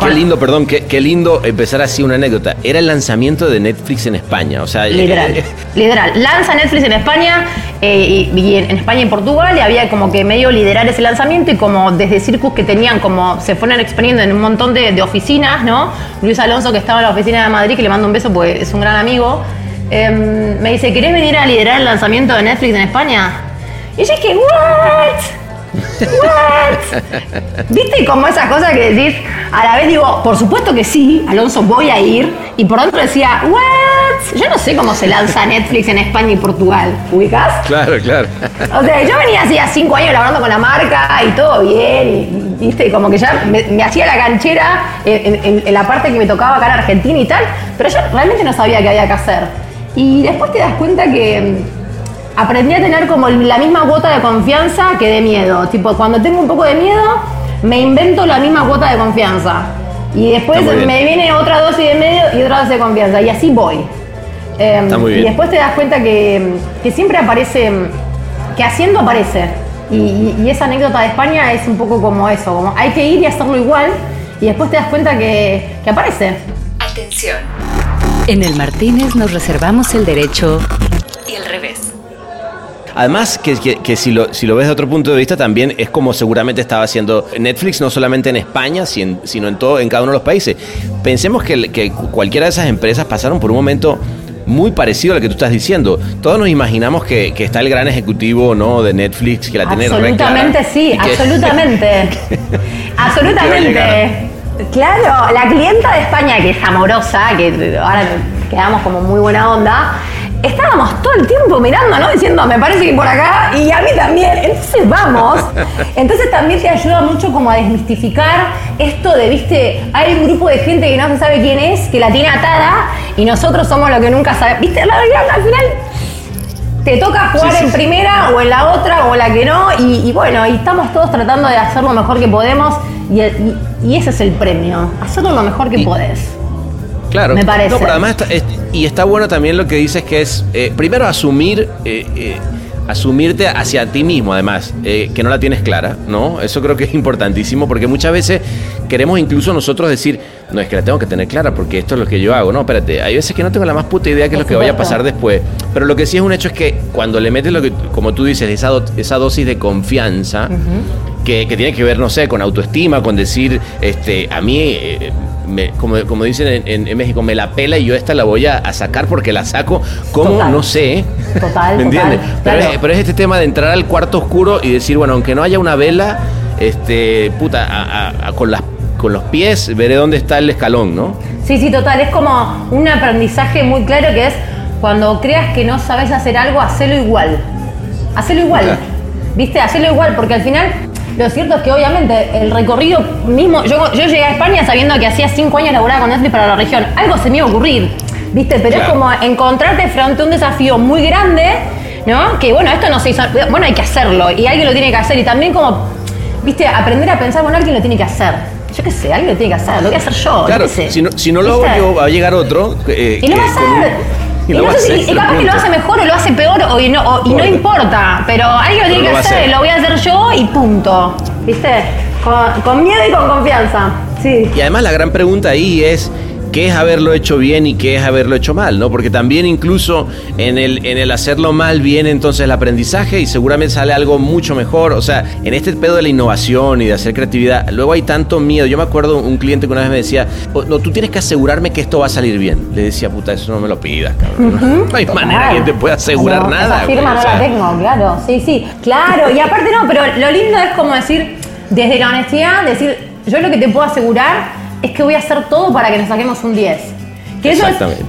Qué lindo, perdón, qué, qué lindo empezar así una anécdota. Era el lanzamiento de Netflix en España, o sea... Literal, eh, [laughs] literal. Lanza Netflix en España eh, y, y en, España y Portugal y había como que medio liderar ese lanzamiento y como desde Circus que tenían como se fueron expandiendo en un montón de, de oficinas, ¿no? Luis Alonso que estaba en la oficina de Madrid, que le mando un beso porque es un gran amigo, em, me dice, ¿querés venir a liderar el lanzamiento de Netflix en España? Y yo dije, ¿what? ¿What? ¿Viste como esas cosas que decís? A la vez digo, por supuesto que sí, Alonso, voy a ir. Y por dentro decía, ¿what? Yo no sé cómo se lanza Netflix en España y Portugal. ¿Ubicás? Claro, claro. O sea, yo venía hacía cinco años laborando con la marca y todo bien, y, viste, como que ya me, me hacía la canchera en, en- en la parte que me tocaba acá en Argentina y tal, pero yo realmente no sabía qué había que hacer. Y después te das cuenta que aprendí a tener como la misma cuota de confianza que de miedo. Tipo, cuando tengo un poco de miedo, me invento la misma cuota de confianza. Y después me viene otra dosis de medio y otra dosis de confianza. Y así voy. Eh, Está muy y bien. después te das cuenta que, que siempre aparece, que haciendo aparece. Y, y- y esa anécdota de España es un poco como eso, como hay que ir y hacerlo igual y después te das cuenta que, que aparece. Atención. En el Martínez nos reservamos el derecho y el revés. Además, que, que- que si, lo, si lo ves de otro punto de vista, también es como seguramente estaba haciendo Netflix, no solamente en España, sin- sino en, todo, en cada uno de los países. Pensemos que, cualquiera de esas empresas pasaron por un momento muy parecido al que tú estás diciendo. Todos nos imaginamos que, que está el gran ejecutivo no de Netflix que la tiene Absolutamente sí, que- absolutamente. [laughs] absolutamente. Claro, la clienta de España, que es amorosa, que ahora quedamos como muy buena onda, estábamos todo el tiempo mirando, ¿no? Diciendo, me parece que por acá y a mí también. Entonces vamos. Entonces también te ayuda mucho como a desmistificar esto de, viste, hay un grupo de gente que no se sabe quién es, que la tiene atada y nosotros somos los que nunca sabemos. Viste, la verdad, al final te toca jugar Sí, sí, en sí. primera o en la otra o en la que no y, y bueno, y estamos todos tratando de hacer lo mejor que podemos y, y- y ese es el premio, hacerlo lo mejor que podés. Claro. Me parece. No, pero además está- es- y está bueno también lo que dices que es, eh, primero asumir, eh, eh, asumirte hacia ti mismo, además, eh, que no la tienes clara, ¿no? Eso creo que es importantísimo porque muchas veces queremos incluso nosotros decir, no, es que la tengo que tener clara porque esto es lo que yo hago. No, espérate, hay veces que no tengo la más puta idea de qué es lo que vaya a pasar después. Pero lo que sí es un hecho es que cuando le metes lo que, como tú dices, esa, do- esa dosis de confianza, que, que tiene que ver, no sé, con autoestima, con decir, este, a mí, eh, me- como, como dicen en, en- en México, me la pela y yo esta la voy a, a sacar porque la saco. ¿Cómo? Total. No sé. Total, [laughs] ¿Me entiendes? total, Pero, claro. es, pero es este tema de entrar al cuarto oscuro y decir, bueno, aunque no haya una vela, este, puta, a- a- a- con, las, con los pies veré dónde está el escalón, ¿no? Sí, sí, total. Es como un aprendizaje muy claro que es cuando creas que no sabes hacer algo, hacelo igual. Hacelo igual. Claro. ¿Viste? Hacelo igual, porque al final lo cierto es que obviamente el recorrido mismo. Yo, yo llegué a España sabiendo que hacía cinco años laburaba con Netflix para la región. Algo se me iba a ocurrir. ¿Viste? Pero es como encontrarte frente a un desafío muy grande, ¿no? Que bueno, esto no se hizo. Bueno, hay que hacerlo y alguien lo tiene que hacer. Y también como, ¿viste? Aprender a pensar, bueno, alguien lo tiene que hacer. Yo qué sé, alguien lo tiene que hacer, lo voy a hacer yo. yo Claro, qué sé. si no, si no lo hago yo, va a llegar otro. eh, Y lo va a hacer. Y lo no sé si- y capaz que lo hace mejor o lo hace peor o, y no, o- y no Importa. Pero alguien lo tiene que hacer. lo voy a hacer yo y punto. ¿Viste? Con, con miedo y con confianza. Sí. Y además la gran pregunta ahí es qué es haberlo hecho bien y qué es haberlo hecho mal, ¿no? Porque también incluso en el, en el hacerlo mal viene entonces el aprendizaje y seguramente sale algo mucho mejor. O sea, en este pedo de la innovación y de hacer creatividad, luego hay tanto miedo. Yo me acuerdo un cliente que una vez me decía, "Oh, no, tú tienes que asegurarme que esto va a salir bien. Le decía, puta, eso no me lo pidas, cabrón. [laughs] No hay manera que te pueda asegurar No, nada. Esa firma o sea. la tengo, claro. Sí, sí. Claro. Y aparte no, pero lo lindo es como decir, desde la honestidad, decir, yo lo que te puedo asegurar es que voy a hacer todo para que nos saquemos un 10. Que eso es- Exactamente.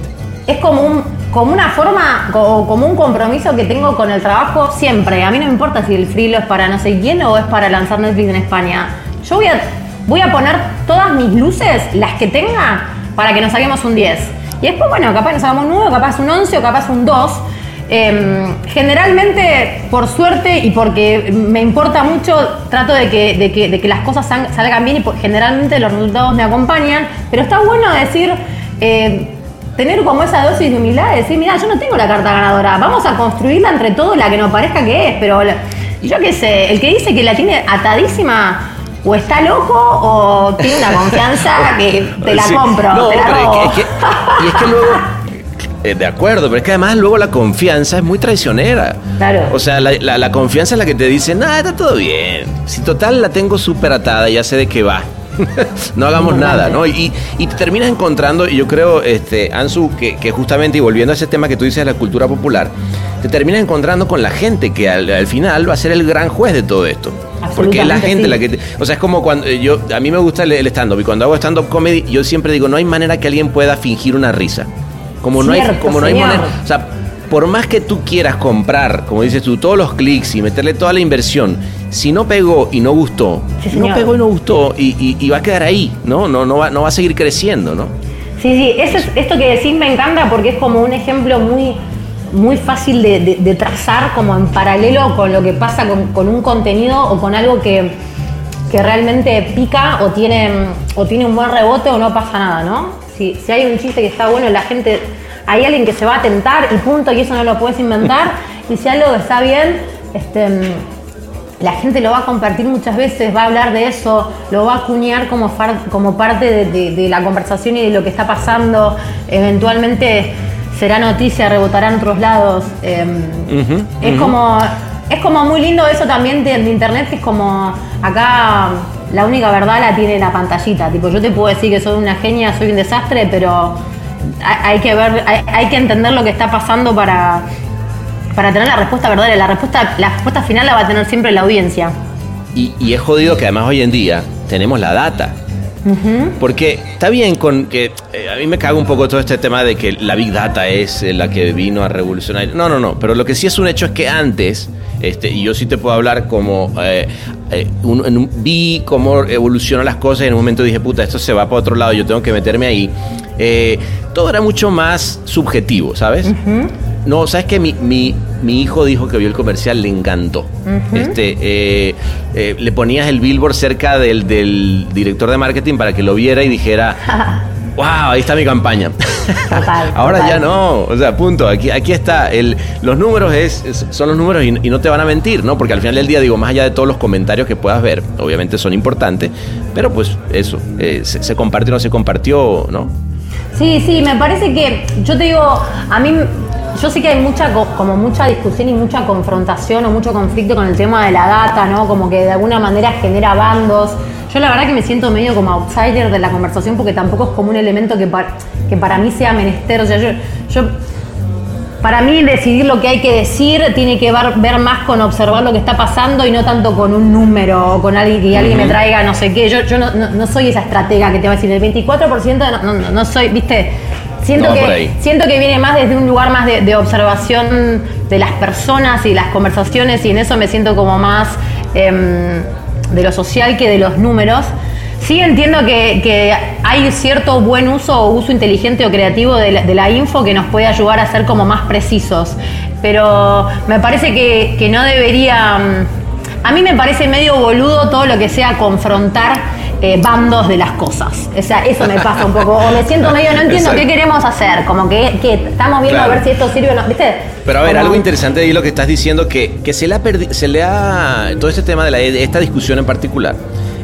es como, un, como una forma, co- como un compromiso que tengo con el trabajo siempre. A mí no me importa si el frilo es para no sé quién o es para lanzar Netflix en España. Yo voy a, voy a poner todas mis luces, las que tenga, para que nos saquemos un 10. Y después, bueno, capaz nos hagamos un 9, capaz un 11 o capaz un 2. Em, generalmente, por suerte y porque me importa mucho, trato de que, de que, de que las cosas sal- salgan bien y generalmente los resultados me acompañan. Pero está bueno decir, eh, tener como esa dosis de humildad de decir, mira, yo no tengo la carta ganadora, vamos a construirla entre todos la que nos parezca que es, pero la- yo qué sé, el que dice que la tiene atadísima o está loco o tiene una confianza [laughs] que te la Sí. compro, No, te la es robo. que- es que- y es que luego. Eh, de acuerdo, pero es que además luego la confianza es muy traicionera. Claro. O sea, la, la- la confianza es la que te dice, nada, está todo bien. Si total la tengo súper atada, ya sé de qué va. [laughs] no hagamos nada, ¿no? Y, y te terminas encontrando, y yo creo, este, Ansu, que, que justamente, y volviendo a ese tema que tú dices de la cultura popular, te terminas encontrando con la gente que al, al final va a ser el gran juez de todo esto. Porque es la gente sí. la que te- o sea, es como cuando eh, yo, a mí me gusta el, el stand-up y cuando hago stand-up comedy, yo siempre digo, no hay manera que alguien pueda fingir una risa. Como no hay, como no hay manera. O sea, por más que tú quieras comprar, como dices tú, todos los clics y meterle toda la inversión, si no pegó y no gustó, Sí, no pegó y no gustó, y, y- y va a quedar ahí, ¿no? No, no, va, no va a seguir creciendo, ¿no? Sí, sí, eso es- esto que decís me encanta porque es como un ejemplo muy, muy fácil de, de- de trazar como en paralelo con lo que pasa con, con un contenido o con algo que, que realmente pica o tiene, o tiene un buen rebote o no pasa nada, ¿no? Si, si hay un chiste que está bueno, la gente, hay alguien que se va a tentar y punto, y eso no lo puedes inventar. [laughs] y si algo está bien, este, la gente lo va a compartir muchas veces, va a hablar de eso, lo va a acuñar como, far- como parte de, de- de la conversación y de lo que está pasando. Eventualmente será noticia, rebotará en otros lados. Eh, Ujú, es, como, es como muy lindo eso también de, de internet, que es como acá la única verdad la tiene la pantallita. Tipo, yo te puedo decir que soy una genia, soy un desastre, pero hay, que ver, hay, hay que entender lo que está pasando para, para tener la respuesta verdadera. La respuesta, la respuesta final la va a tener siempre la audiencia. Y es jodido que además hoy en día tenemos la data. Porque está bien con que eh, a mí me cago un poco todo este tema de que la Big Data es eh, la que vino a revolucionar. No, no, no. Pero lo que sí es un hecho es que antes, este, y yo sí te puedo hablar como eh, un- en un- vi cómo evolucionan las cosas y en un momento dije, puta, esto se va para otro lado, yo tengo que meterme ahí. Todo era mucho más subjetivo, ¿sabes? No, sabes que mi, mi, mi hijo dijo que vio el comercial, le encantó. Este, eh, eh, le ponías el billboard cerca del, del director de marketing para que lo viera y dijera, [laughs] wow, ahí está mi campaña. Total, [laughs] Ahora total. ya no, o sea, punto. Aquí, aquí está. El, los números es, es- son los números y, y no te van a mentir, ¿no? Porque al final del día, digo, más allá de todos los comentarios que puedas ver, obviamente son importantes, pero pues eso, eh, se, se compartió o no se compartió, ¿no? Sí, sí, me parece que, yo te digo, a mí, yo sé que hay mucha, co- como mucha discusión y mucha confrontación o mucho conflicto con el tema de la data, ¿no? Como que de alguna manera genera bandos. Yo la verdad que me siento medio como outsider de la conversación porque tampoco es como un elemento que, pa- que para mí sea menester. O sea, yo, yo para mí decidir lo que hay que decir tiene que ver, ver más con observar lo que está pasando y no tanto con un número o con alguien que alguien me traiga no sé qué. Yo, yo no, no- no soy esa estratega que te va a decir el 24%, no, no, no- no soy, viste, siento, No, que, siento que viene más desde un lugar más de, de observación de las personas y las conversaciones y en eso me siento como más em, de lo social que de los números. Sí entiendo que, que hay cierto buen uso o uso inteligente o creativo de la, de la info que nos puede ayudar a ser como más precisos, pero me parece que, que no debería... mm, A mí me parece medio boludo todo lo que sea confrontar eh, bandos de las cosas. O sea, eso me pasa un poco. O me siento medio, no entiendo Exacto. qué queremos hacer. Como que, que estamos viendo Claro. a ver si esto sirve o no. ¿Viste? Pero a ver, Como- algo interesante de lo que estás diciendo, que, que se, le ha se le ha, todo este tema de, la- de esta discusión en particular,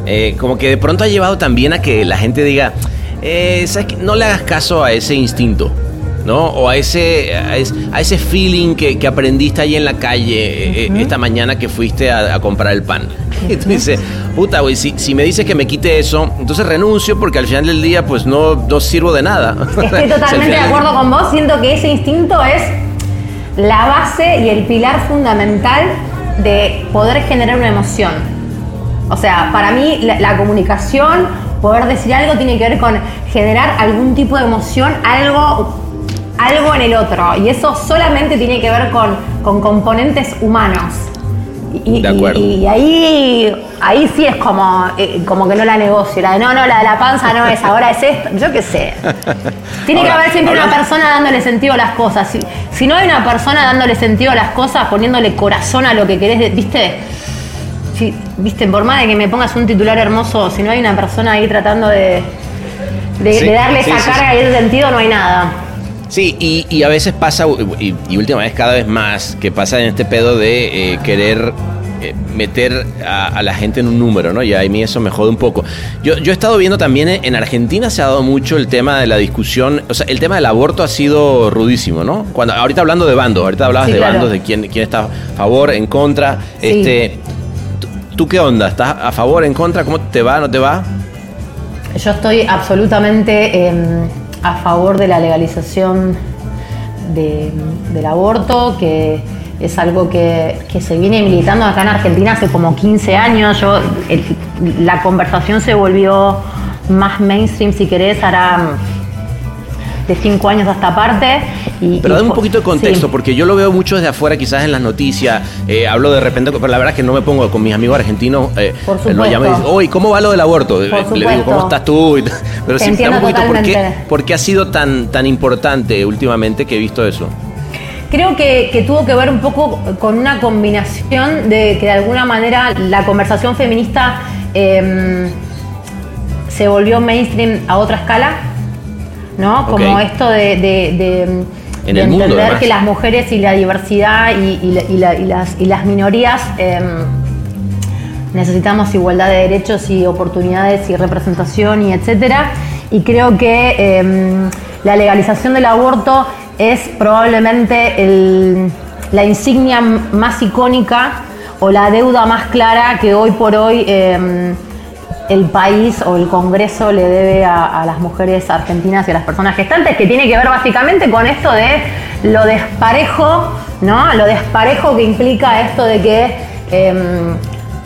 eh, como que de pronto ha llevado también a que la gente diga, eh, ¿sabes qué? no le hagas caso a ese instinto. ¿no? O a ese, a ese, a ese feeling que, que aprendiste ahí en la calle eh, esta mañana que fuiste a, a comprar el pan. Y tú dices, puta, güey, si, si me dices que me quite eso, entonces renuncio porque al final del día pues no, no sirvo de nada. [laughs] Estoy totalmente de acuerdo con vos. Siento que ese instinto es la base y el pilar fundamental de poder generar una emoción. O sea, para mí la, la comunicación, poder decir algo, tiene que ver con generar algún tipo de emoción, algo, algo en el otro. Y eso solamente tiene que ver con, con componentes humanos. Y, De acuerdo. y- y ahí, ahí sí es como, eh, como que no la negocio. La de no, no, la de la panza no es, ahora es esto. Yo qué sé. [laughs] Tiene que haber siempre una persona dándole sentido a las cosas. Si, si no hay una persona dándole sentido a las cosas, poniéndole corazón a lo que querés, ¿viste? Si, ¿Viste? Por más de que me pongas un titular hermoso, si no hay una persona ahí tratando de, de, Sí, de darle sí, esa sí, carga y ese sentido, no hay nada. Sí, y, y a veces pasa, y, y última vez cada vez más, que pasa en este pedo de eh, querer eh, meter a, a la gente en un número, ¿no? Y a mí eso me jode un poco. Yo, yo he estado viendo también, eh, en Argentina se ha dado mucho el tema de la discusión, o sea, el tema del aborto ha sido rudísimo, ¿no? Cuando, ahorita hablando de bandos, ahorita hablabas Sí, de claro. bandos, de quién, quién está a favor, en contra. Sí. Este, ¿tú- ¿Tú qué onda? ¿Estás a favor, en contra? ¿Cómo te va, no te va? Yo estoy absolutamente em, a favor de la legalización de- del aborto, que es algo que, que se viene militando acá en Argentina hace como 15 años. Yo, la conversación se volvió más mainstream, si querés, mm, de 5 años a esta parte. Y, Pero y dame un po- poquito de contexto, sí. porque yo lo veo mucho desde afuera, quizás en las noticias. eh, hablo de repente, pero la verdad es que no me pongo con mis amigos argentinos. Eh, Por Lo llamo y supuesto. digo, oye, ¿cómo va lo del aborto? Eh, Por Le digo, supuesto. ¿cómo estás tú? Y. [laughs] Pero sí, dame un poquito, ¿por qué, por qué ha sido tan, tan importante últimamente que he visto eso? Creo que, que tuvo que ver un poco con una combinación de que de alguna manera la conversación feminista eh, se volvió mainstream a otra escala, ¿no? Como esto de, de- de- En de el mundo, entender que las mujeres y la diversidad y, y la- y la- y las, minorías eh, necesitamos igualdad de derechos y oportunidades y representación y etcétera. Y creo que eh, la legalización del aborto es probablemente el- la insignia más icónica o la deuda más clara que hoy por hoy eh, el país o el Congreso le debe a, las mujeres argentinas y a las personas gestantes, que tiene que ver básicamente con esto de lo desparejo, ¿no? Lo desparejo que implica esto de que em,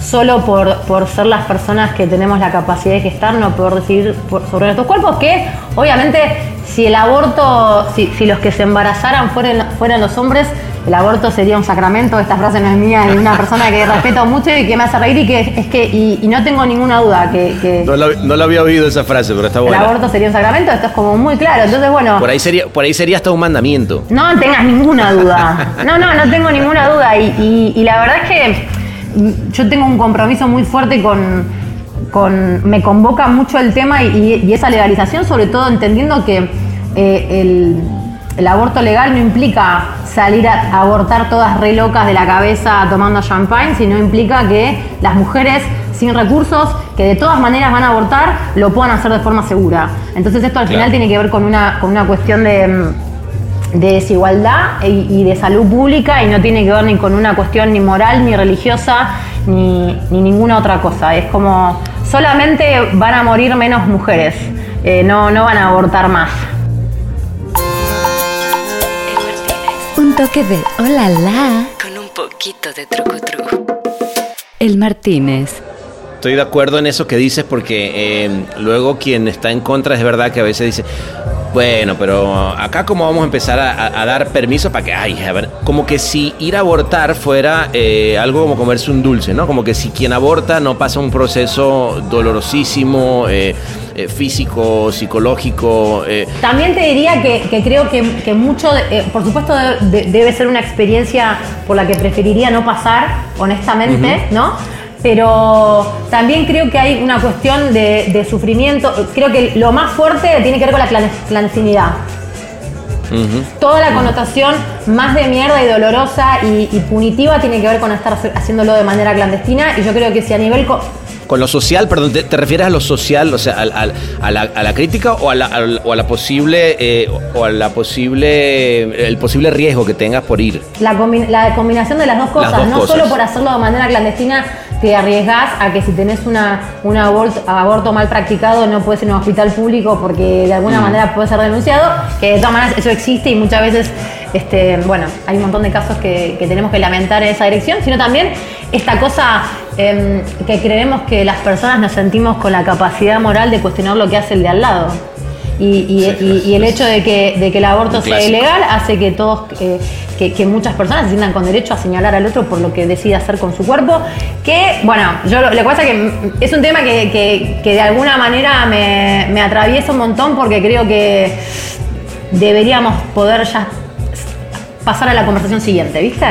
solo por, por ser las personas que tenemos la capacidad de gestar, no poder decidir por- sobre nuestros cuerpos, que obviamente si el aborto, si, si los que se embarazaran fueran, fueran los hombres, el aborto sería un sacramento, esta frase no es mía, es de una persona que [laughs] respeto mucho y que me hace reír y que es que, y, y no tengo ninguna duda que, que No la, no la había oído esa frase, pero está el buena. aborto sería un sacramento, esto es como muy claro, entonces bueno... Por ahí sería, por ahí sería hasta un mandamiento. No tengas ninguna duda. [laughs] No, no, no tengo ninguna duda. Y, y- y la verdad es que yo tengo un compromiso muy fuerte con, con- me convoca mucho el tema y, y esa legalización, sobre todo entendiendo que eh, el, el aborto legal no implica salir a, a abortar todas re locas de la cabeza tomando champagne, sino implica que las mujeres sin recursos, que de todas maneras van a abortar, lo puedan hacer de forma segura. Entonces esto al Claro. final tiene que ver con una, con una cuestión de... de desigualdad y, y de salud pública y no tiene que ver ni con una cuestión ni moral, ni religiosa, ni, ni ninguna otra cosa. Es como solamente van a morir menos mujeres, eh, no, no van a abortar más. Un toque de hola la con un poquito de truco truco. El Martínez. Estoy de acuerdo en eso que dices porque eh, luego quien está en contra es verdad que a veces dice, bueno, pero acá cómo vamos a empezar a, dar permiso para que, ay, a ver, como que si ir a abortar fuera eh, algo como comerse un dulce, ¿no? Como que si quien aborta no pasa un proceso dolorosísimo, eh, eh, físico, psicológico. eh, También te diría que, que creo que, que mucho, eh, por supuesto de- de- debe ser una experiencia por la que preferiría no pasar, honestamente, ¿no? Pero también creo que hay una cuestión de, de sufrimiento. Creo que lo más fuerte tiene que ver con la clan- clandestinidad. Toda la connotación más de mierda y dolorosa y, y punitiva tiene que ver con estar haciéndolo de manera clandestina. Y yo creo que si a nivel co- Con lo social, perdón, ¿te, te refieres a lo social, o sea, a, la, a la crítica o a la, o posible, eh, o a la posible, el posible riesgo que tengas por ir? La, combi- la combinación de las dos cosas, dos no cosas. solo por hacerlo de manera clandestina, te arriesgás a que si tenés una, un aborto, aborto mal practicado no puedes ir a un hospital público porque de alguna manera puede ser denunciado, que de todas maneras eso existe y muchas veces, este, bueno, hay un montón de casos que, que tenemos que lamentar en esa dirección, sino también esta cosa em, que creemos que las personas nos sentimos con la capacidad moral de cuestionar lo que hace el de al lado. Y, y- y- y el hecho de que, de que el aborto sea ilegal hace que todos, eh, que, que muchas personas se sientan con derecho a señalar al otro por lo que decide hacer con su cuerpo. Que, bueno, yo lo, lo que pasa es que es un tema que, que- que de alguna manera me, me atraviesa un montón porque creo que deberíamos poder ya pasar a la conversación siguiente, ¿viste?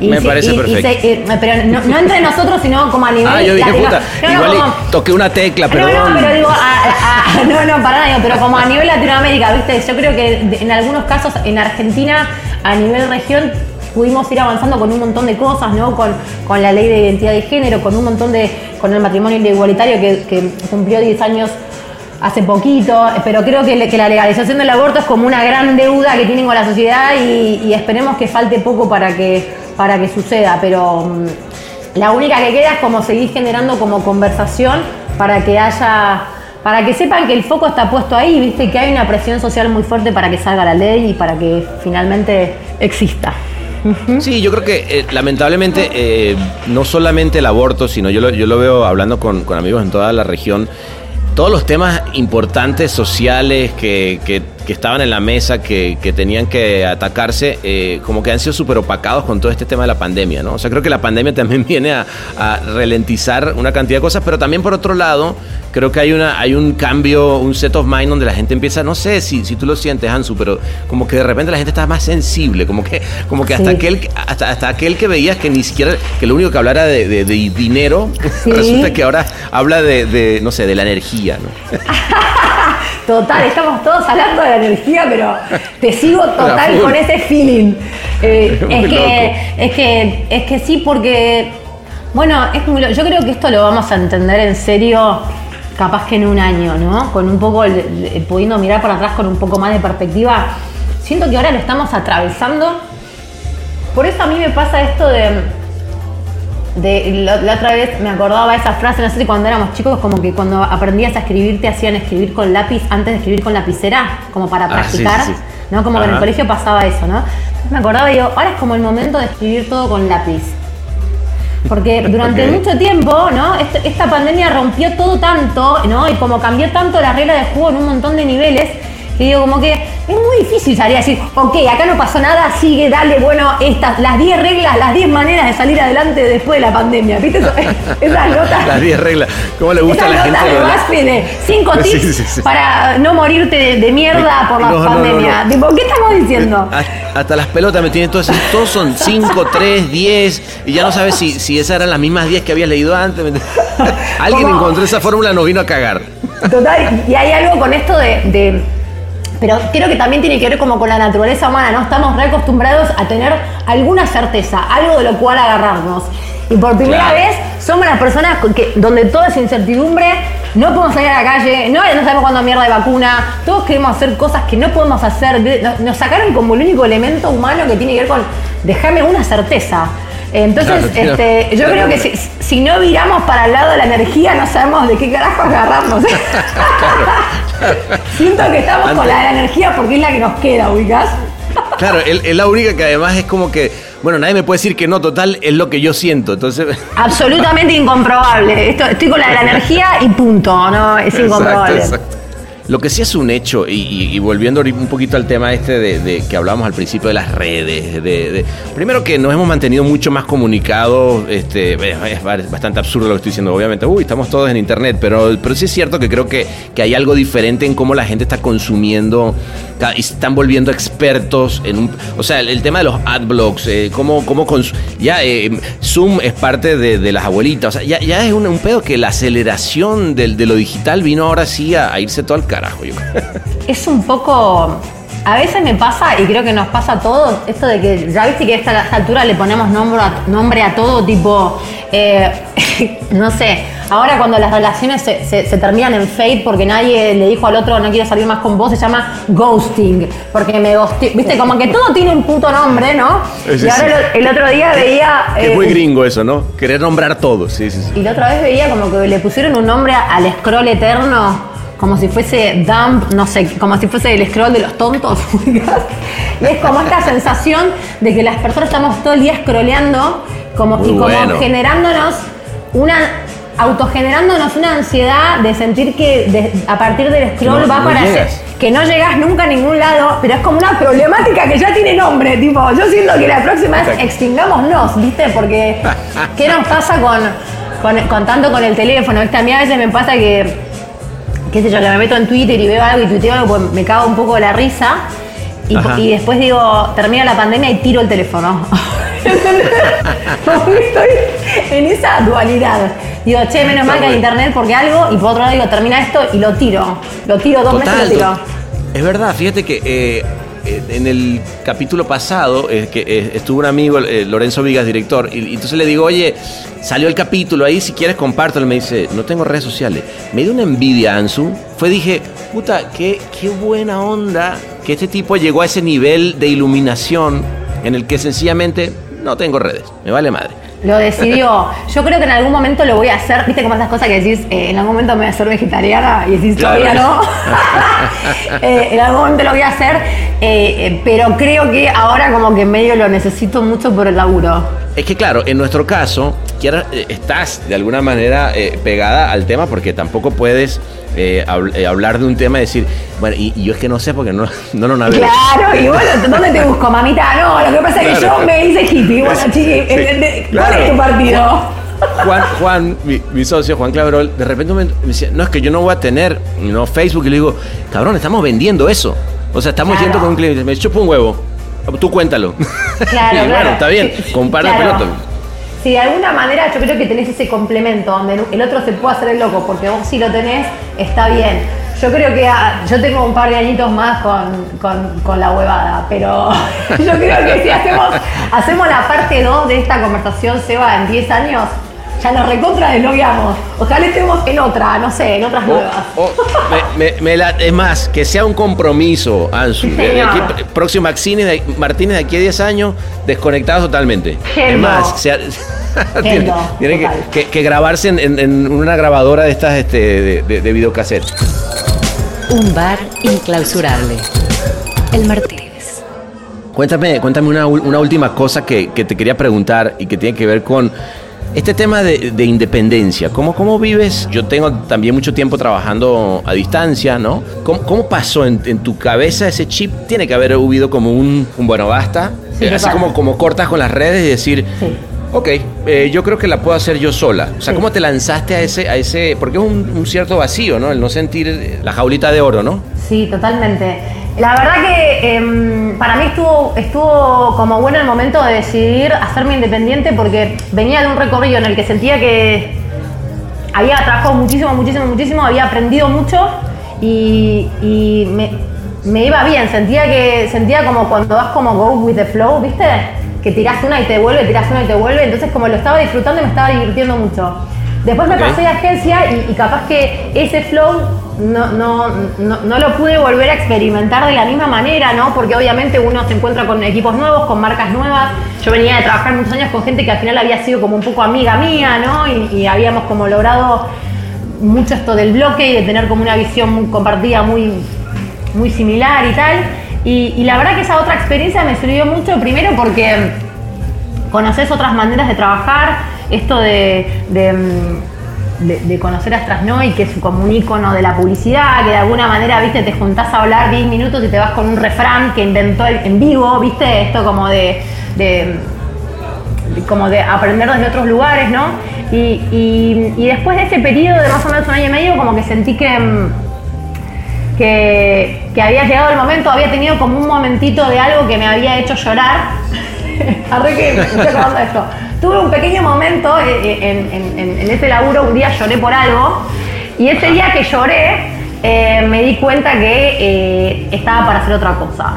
Me parece perfecto. eh, pero no, no entre nosotros, sino como a nivel. Ah, yo dije, latino- puta, No, no, igual y como- toqué una tecla, no, perdón. no, pero digo, a- a- [laughs] no, no, para nada, pero como a nivel Latinoamérica, ¿viste? Yo creo que en algunos casos en Argentina, a nivel región, pudimos ir avanzando con un montón de cosas, ¿no? Con, con la ley de identidad de género, con un montón de. con el matrimonio igualitario que, que cumplió 10 años hace poquito, pero creo que, la legalización del aborto es como una gran deuda que tienen con la sociedad y, y esperemos que falte poco para que, para que suceda, pero mm, la única que queda es como seguir generando como conversación para que haya, para que sepan que el foco está puesto ahí, viste que hay una presión social muy fuerte para que salga la ley y para que finalmente exista. Sí, yo creo que eh, lamentablemente eh, no solamente el aborto, sino yo lo, yo lo veo hablando con, con amigos en toda la región, todos los temas importantes, sociales, que, que- que estaban en la mesa, que, que tenían que atacarse, eh, como que han sido súper opacados con todo este tema de la pandemia, ¿no? O sea, creo que la pandemia [laughs] también viene a, a ralentizar una cantidad de cosas, pero también por otro lado, creo que hay, una, hay un cambio, un set of mind donde la gente empieza, no sé si, si tú lo sientes, Hansu, pero como que de repente la gente está más sensible, como que, como que hasta Sí. aquel hasta, hasta aquel que veías que ni siquiera, que lo único que hablara de, de- de dinero, Sí. resulta que ahora habla de, de, no sé, de la energía, ¿no? [laughs] Total, estamos todos hablando de la energía, pero te sigo total con ese feeling. Eh, [laughs] es, que, es, que, es que sí, porque, bueno, es muy lo- yo creo que esto lo vamos a entender en serio capaz que en un año, ¿no? Con un poco, pudiendo mirar para atrás con un poco más de perspectiva. Siento que ahora lo estamos atravesando. Por eso a mí me pasa esto de de, la, la otra vez me acordaba esa frase, no sé si cuando éramos chicos, como que cuando aprendías a escribir te hacían escribir con lápiz antes de escribir con lapicera, como para Ah, sí, practicar, sí, sí. ¿no? Como que en el colegio pasaba eso, ¿no? Entonces me acordaba y digo, ahora es como el momento de escribir todo con lápiz. Porque [laughs] durante mucho tiempo, ¿no? Este- esta pandemia rompió todo tanto, ¿no? Y como cambió tanto la regla de juego en un montón de niveles, que digo, como que es muy difícil salir a decir, ok, acá no pasó nada, sigue, dale, bueno, estas, las 10 reglas, las 10 maneras de salir adelante después de la pandemia. ¿Viste? [laughs] Esas notas. Las 10 reglas. ¿Cómo le gusta a la gente? de lo de la- BuzzFeed de cinco [laughs] Sí, tips sí, sí. para no morirte de, de mierda por la No, no, no, pandemia. no. ¿qué estamos diciendo? [laughs] Hasta- Hasta las pelotas me tienen todas. Todos son 5, 3, 10. Y ya no sabes si, si esas eran las mismas 10 que habías leído antes. Alguien ¿Cómo? encontró esa fórmula, nos vino a cagar. Total, y hay algo con esto de, de- Pero creo que también tiene que ver como con la naturaleza humana, ¿no? Estamos reacostumbrados a tener alguna certeza, algo de lo cual agarrarnos. Y por primera Claro. vez somos las personas que, donde todo es incertidumbre, no podemos salir a la calle, no, no sabemos cuándo mierda de vacuna, todos queremos hacer cosas que no podemos hacer. Nos, nos sacaron como el único elemento humano que tiene que ver con dejarme una certeza. Entonces, Claro, este, yo creo que si, si no viramos para el lado de la energía, no sabemos de qué carajo agarrarnos. [laughs] [laughs] Siento que estamos con la de la energía porque es la que nos queda, ubicás. Claro, es es la única que además es como que, bueno, nadie me puede decir que no, total, es lo que yo siento. Entonces, Absolutamente [laughs] incomprobable. Esto- estoy con la de la [laughs] energía y punto, ¿no? Es incomprobable. Exacto, exacto. Lo que sí es un hecho, y, y- y volviendo un poquito al tema este de, que hablábamos al principio de las redes, de, primero que nos hemos mantenido mucho más comunicados, este, es bastante absurdo lo que estoy diciendo, obviamente, uy, estamos todos en internet, pero, pero sí es cierto que creo que, que hay algo diferente en cómo la gente está consumiendo y están volviendo expertos en un, o sea, el, tema de los adblocks, eh, cómo, cómo ya eh, Zoom es parte de, las abuelitas, o sea, ya, ya es un, pedo que la aceleración del, de lo digital vino ahora sí a, a irse todo al carajo, yo creo. Es un poco. A veces me pasa, y creo que nos pasa a todos, esto de que ya viste que a esta altura le ponemos nombre a, nombre a todo, tipo, eh, [laughs] no sé, ahora cuando las relaciones se, se- se terminan en fade porque nadie le dijo al otro no quiero salir más con vos, se llama ghosting, porque me ghosté, viste, como que todo tiene un puto nombre, ¿no? Sí, y ahora sí. el otro día veía... es eh, muy gringo eso, ¿no? Querer nombrar todo, sí, sí, sí. y la otra vez veía como que le pusieron un nombre al scroll eterno, como si fuese dump, no sé, como si fuese el scroll de los tontos. [laughs] y es como esta sensación de que las personas estamos todo el día scrolleando como, Muy y como bueno. generándonos una autogenerándonos una ansiedad de sentir que de- a partir del scroll No- va no para llegas. que no llegas nunca a ningún lado, pero es como una problemática que ya tiene nombre, tipo, yo siento que la próxima es extingámonos, ¿viste? Porque [laughs] ¿qué nos pasa con, con, con tanto con el teléfono? ¿viste? A mí a veces me pasa que, qué sé yo, que me meto en Twitter y veo algo y tuiteo algo, pues me cago un poco de la risa. Y, después digo, termina la pandemia y tiro el teléfono. [laughs] Estoy en esa dualidad. Digo, che, menos mal que hay internet porque algo, y por otro lado digo, termina esto y lo tiro. Lo tiro dos meses y lo tiro. Es verdad, fíjate que eh, en el capítulo pasado eh, eh, estuvo un amigo, eh, Lorenzo Vigas, director, y, y entonces le digo, oye, salió el capítulo ahí, si quieres compártelo. Me dice, no tengo redes sociales. Me dio una envidia, Ansu. Fue, dije, puta, qué, qué buena onda que este tipo llegó a ese nivel de iluminación en el que sencillamente no tengo redes, me vale madre. Lo decidió. Yo creo que en algún momento lo voy a hacer. Viste como esas cosas que decís, eh, en algún momento me voy a hacer vegetariana y decís, Claro. todavía no. [laughs] Eh, en algún momento lo voy a hacer. eh, pero creo que ahora como que medio lo necesito mucho por el laburo. Es que claro, en nuestro caso, estás de alguna manera pegada al tema porque tampoco puedes eh, habl- eh, hablar de un tema y decir, bueno, y, y yo es que no sé porque no, [laughs] no lo navego. Claro, y bueno, ¿dónde te busco, mamita? No, lo que pasa es que Claro. yo me hice hippie. Bueno, chiqui, eh, ¿cuál Claro. es tu partido? Juan, Juan mi, mi socio, Juan Claverol, de repente me, me decía, no, es que yo no voy a tener no Facebook. Y le digo, cabrón, estamos vendiendo eso. O sea, estamos Claro. yendo con un cliente. Me chupa un huevo. Tú cuéntalo. Claro, [laughs] Y bueno, claro. está bien, compara claro. pelota. Si de alguna manera yo creo que tenés ese complemento donde el otro se puede hacer el loco porque vos sí lo tenés, está bien. Yo creo que ah, yo tengo un par de añitos más con, con- con la huevada, pero [laughs] yo creo que si hacemos, hacemos la parte 2 de esta conversación, Seba, en 10 años, ya nos recontra deslogueamos. Ojalá estemos en otra, no sé, en otras O- nuevas. o- me- me- me la- es más, que sea un compromiso, Ansu. Sí, De- aquí- próximo Maxine de- Martínez de aquí a 10 años, desconectados totalmente. Es Gendo. más, se ha- [laughs] tiene, que, total. que- que grabarse en, en- en una grabadora de estas este, de, de, de videocassette. Un bar inclausurable. El Martínez. Cuéntame, cuéntame una, última cosa que, que te quería preguntar y que tiene que ver con Este tema de, de independencia, ¿cómo, ¿cómo vives? Yo tengo también mucho tiempo trabajando a distancia, ¿no? ¿Cómo, cómo pasó en, en tu cabeza ese chip? Tiene que haber habido como un, un bueno, basta. Sí, así como, como cortas con las redes y decir, Sí. Ok, eh, yo creo que la puedo hacer yo sola. O sea. ¿cómo te lanzaste a ese, a ese, porque es un, un cierto vacío, ¿no? El no sentir la jaulita de oro, ¿no? Sí, totalmente. La verdad que em, para mí estuvo, estuvo como bueno el momento de decidir hacerme independiente porque venía de un recorrido en el que sentía que había trabajado muchísimo, muchísimo, muchísimo, había aprendido mucho y, y me, me iba bien. Sentía que sentía como cuando vas como go with the flow, ¿viste? Que tirás una y te vuelve, tirás una y te vuelve. Entonces como lo estaba disfrutando me estaba divirtiendo mucho. Después me Ok. pasé de agencia y, y capaz que ese flow no, no, no, no lo pude volver a experimentar de la misma manera, ¿no? Porque obviamente uno se encuentra con equipos nuevos, con marcas nuevas. Yo venía de trabajar muchos años con gente que al final había sido como un poco amiga mía, ¿no? Y, y habíamos como logrado mucho esto del bloque y de tener como una visión muy compartida muy, muy similar y tal. Y, la verdad que esa otra experiencia me sirvió mucho, primero porque conoces otras maneras de trabajar, esto de, de, mm, conocer a Strasnoy, que es como un icono de la publicidad, que de alguna manera, viste, te juntás a hablar 10 minutos y te vas con un refrán que inventó en vivo, viste, esto como de- como de aprender desde otros lugares, ¿no? Y, y- y después de ese periodo de más o menos un año y medio, como que sentí que, mm, que, que había llegado el momento, había tenido como un momentito de algo que me había hecho llorar. [laughs] Arre que me estoy acordando de esto. Tuve un pequeño momento eh, en, en- en- en ese laburo, un día lloré por algo, y ese día que lloré, eh, me di cuenta que eh, estaba para hacer otra cosa.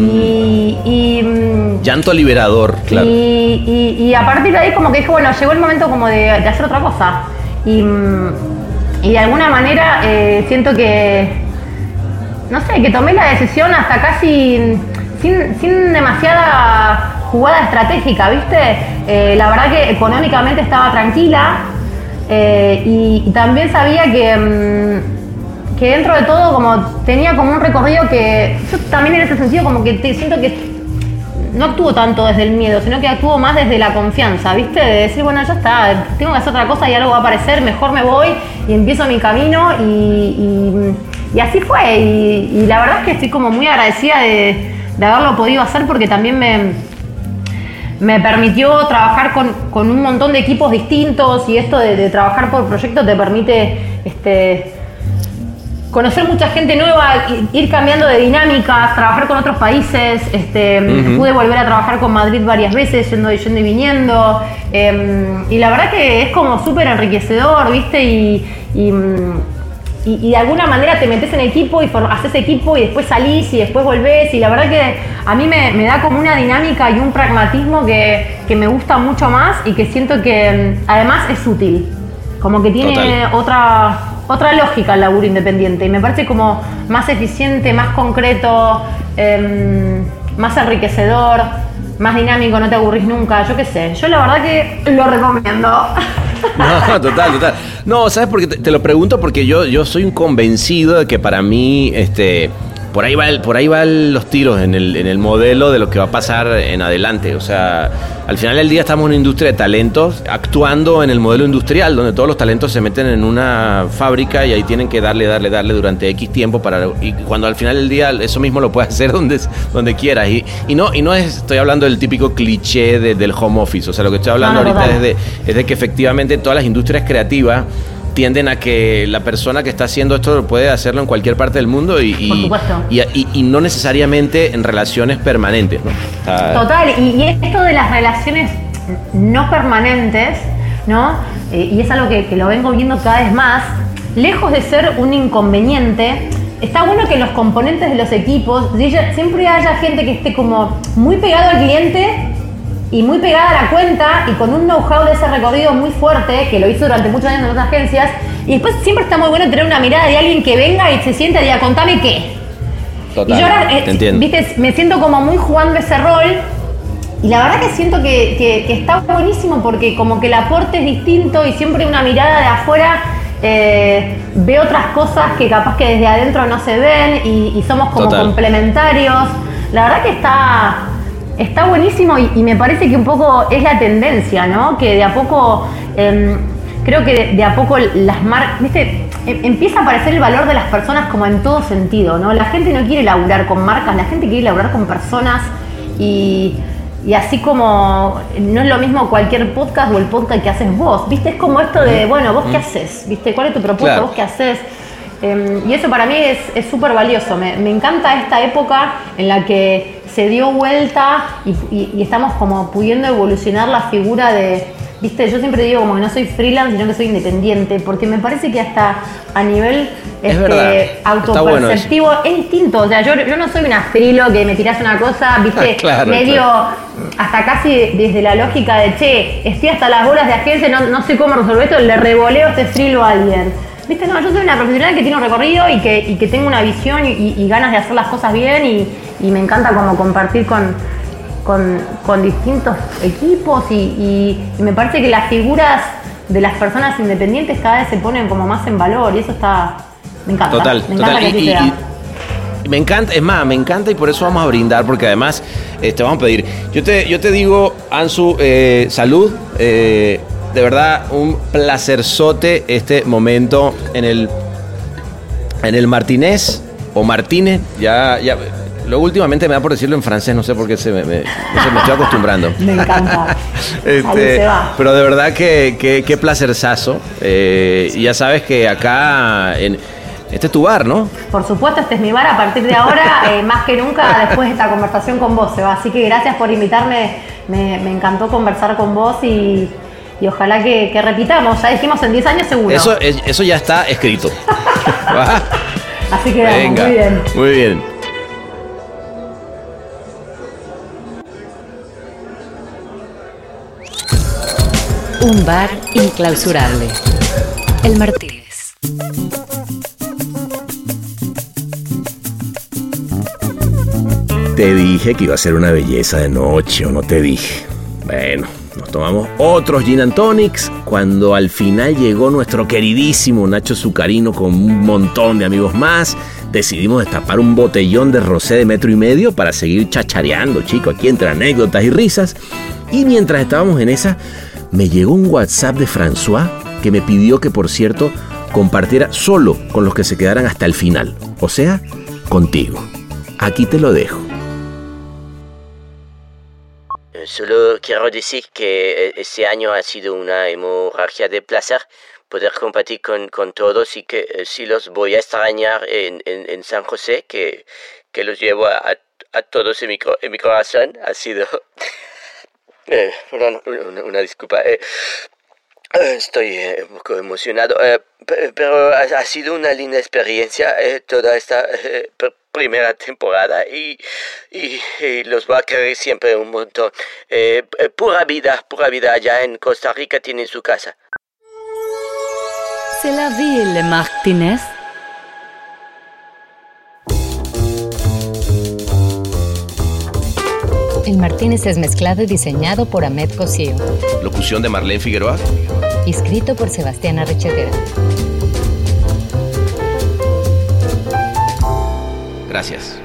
Y, y, mm, Llanto liberador, claro. y, y- y a partir de ahí como que dije, bueno, llegó el momento como de, de hacer otra cosa. Y, mm, y de alguna manera eh, siento que, no sé, que tomé la decisión hasta casi sin, sin demasiada jugada estratégica, ¿viste? Eh, la verdad que económicamente estaba tranquila eh, y, también sabía que... mm, que dentro de todo como tenía como un recorrido que yo también en ese sentido como que te, siento que no actúo tanto desde el miedo, sino que actúo más desde la confianza, ¿viste? De decir, bueno, ya está, tengo que hacer otra cosa y algo va a aparecer, mejor me voy y empiezo mi camino y- y así fue. Y, y la verdad es que estoy como muy agradecida de, de haberlo podido hacer porque también me, me permitió trabajar con, con un montón de equipos distintos y esto de, de trabajar por proyecto te permite este, conocer mucha gente nueva, ir cambiando de dinámicas, trabajar con otros países. Este, Pude volver a trabajar con Madrid varias veces, yendo, y- yendo y viniendo. em, y la verdad que es como súper enriquecedor, ¿viste? Y, y, mm, y- y de alguna manera te metes en equipo y haces equipo y después salís y después volvés. Y la verdad que a mí me, me da como una dinámica y un pragmatismo que, que me gusta mucho más y que siento que mm, además es útil. Como que tiene Total. otra, otra lógica el laburo independiente y me parece como más eficiente, más concreto, em, más enriquecedor, más dinámico, no te aburrís nunca, yo qué sé. Yo la verdad que lo recomiendo. [laughs] [laughs] No, total, total. No, ¿sabes por qué te, te lo pregunto? Porque yo, yo soy un convencido de que para mí, este, por ahí va el- por ahí van los tiros en el, en el modelo de lo que va a pasar en adelante. O sea, al final del día estamos en una industria de talentos, actuando en el modelo industrial, donde todos los talentos se meten en una fábrica y ahí tienen que darle, darle, darle durante X tiempo para. Y cuando al final del día eso mismo lo puedes [laughs] hacer donde, donde quieras. Y, y no, y no es, estoy hablando del típico cliché de- del home office. O sea, lo que estoy hablando No, no, ahorita es de, es de que efectivamente todas las industrias creativas tienden a que la persona que está haciendo esto puede hacerlo en cualquier parte del mundo y, y- Por supuesto. y, y- y no necesariamente en relaciones permanentes. ¿no? Total, y, esto de las relaciones no permanentes, ¿no? Eh, y es algo que, que lo vengo viendo cada vez más, lejos de ser un inconveniente, está bueno que los componentes de los equipos sie- siempre haya gente que esté como muy pegado al cliente y muy pegada a la cuenta y con un know-how de ese recorrido muy fuerte, que lo hizo durante muchos años en otras agencias, y después siempre está muy bueno tener una mirada de alguien que venga y se sienta y diga, contame qué. total, Y yo ahora, eh, te entiendo. viste, me siento como muy jugando ese rol. Y la verdad que siento que, que- que está buenísimo porque como que el aporte es distinto y siempre una mirada de afuera eh, ve otras cosas que capaz que desde adentro no se ven y, y somos como Total. complementarios. La verdad que está, está buenísimo y, y me parece que un poco es la tendencia, ¿no? Que de a poco, em, creo que de, de a poco las marcas, ¿viste? Em- Empieza a aparecer el valor de las personas como en todo sentido, ¿no? La gente no quiere laburar con marcas, la gente quiere laburar con personas y, y así como no es lo mismo cualquier podcast o el podcast que haces vos, ¿viste? Es como esto de, bueno, vos qué haces, ¿viste? ¿Cuál es tu propuesta? Claro. ¿Vos qué haces? Eh, y eso para mí es súper valioso. Me, me encanta esta época en la que se dio vuelta y, y- y estamos como pudiendo evolucionar la figura de, viste, yo siempre digo como que no soy freelance, sino que soy independiente, porque me parece que hasta a nivel Es este. Está bueno autoperceptivo es distinto. O sea, yo, yo no soy una frilo que me tirás una cosa, viste, [laughs] Claro, medio hasta casi desde la lógica de, che, estoy hasta las bolas de agencia, no, no sé cómo resolver esto, le revoleo este frilo a alguien. Viste, no, yo soy una profesional que tiene un recorrido y que, y que tengo una visión y, y ganas de hacer las cosas bien y, me encanta como compartir con, con, con distintos equipos y, me parece que las figuras de las personas independientes cada vez se ponen como más en valor y eso está... Me encanta. Total, me encanta total. que Y- así y- sea. y- me encanta, es más, me encanta y por eso vamos a brindar, porque además eh, te vamos a pedir. Yo te, yo te digo, Ansu, eh, salud. eh, de verdad, un placerzote este momento en el, en el Martínez o Martínez. Ya, ya. Luego últimamente me da por decirlo en francés, no sé por qué se me, me- no sé, me estoy acostumbrando. [laughs] Me encanta. [laughs] Este, se va. pero de verdad que, que, qué placerzazo. Eh, y ya sabes que acá, en, este es tu bar, ¿no? Por supuesto, este es mi bar a partir de ahora, [laughs] eh, más que nunca después de esta conversación con vos, Seba. Así que gracias por invitarme, me, me encantó conversar con vos y, y ojalá que, que repitamos. Ya dijimos en 10 años seguro. Eso, es- eso ya está escrito. [laughs] Así que Venga. muy bien. Muy bien. Un bar inclausurable. El Martínez. Te dije que iba a ser una belleza de noche, o no te dije. Bueno, nos tomamos otros gin and tonics cuando al final llegó nuestro queridísimo Nacho Zucarino con un montón de amigos más. Decidimos destapar un botellón de rosé de metro y medio para seguir chachareando, chicos, aquí entre anécdotas y risas. Y mientras estábamos en esa, me llegó un WhatsApp de François que me pidió que, por cierto, compartiera solo con los que se quedaran hasta el final. O sea, contigo. Aquí te lo dejo. Solo quiero decir que este año ha sido una hemorragia de placer poder compartir con, con todos y que eh, sí los voy a extrañar en, en, en San José, que, que los llevo a, a- todos en mi, en mi corazón. Ha sido... [laughs] Eh, perdón, una, una disculpa. eh, eh, Estoy eh, un poco emocionado, pe- pero ha, ha sido una linda experiencia toda esta primera temporada y, y, y los voy a querer siempre un montón. Eh, eh, pura vida, pura vida. Allá en Costa Rica tienen su casa. C'est la ville, Martínez. El Martínez es mezclado y diseñado por Ahmed Cosío. Locución de Marlene Figueroa. Escrito por Sebastián Arrechetera. Gracias.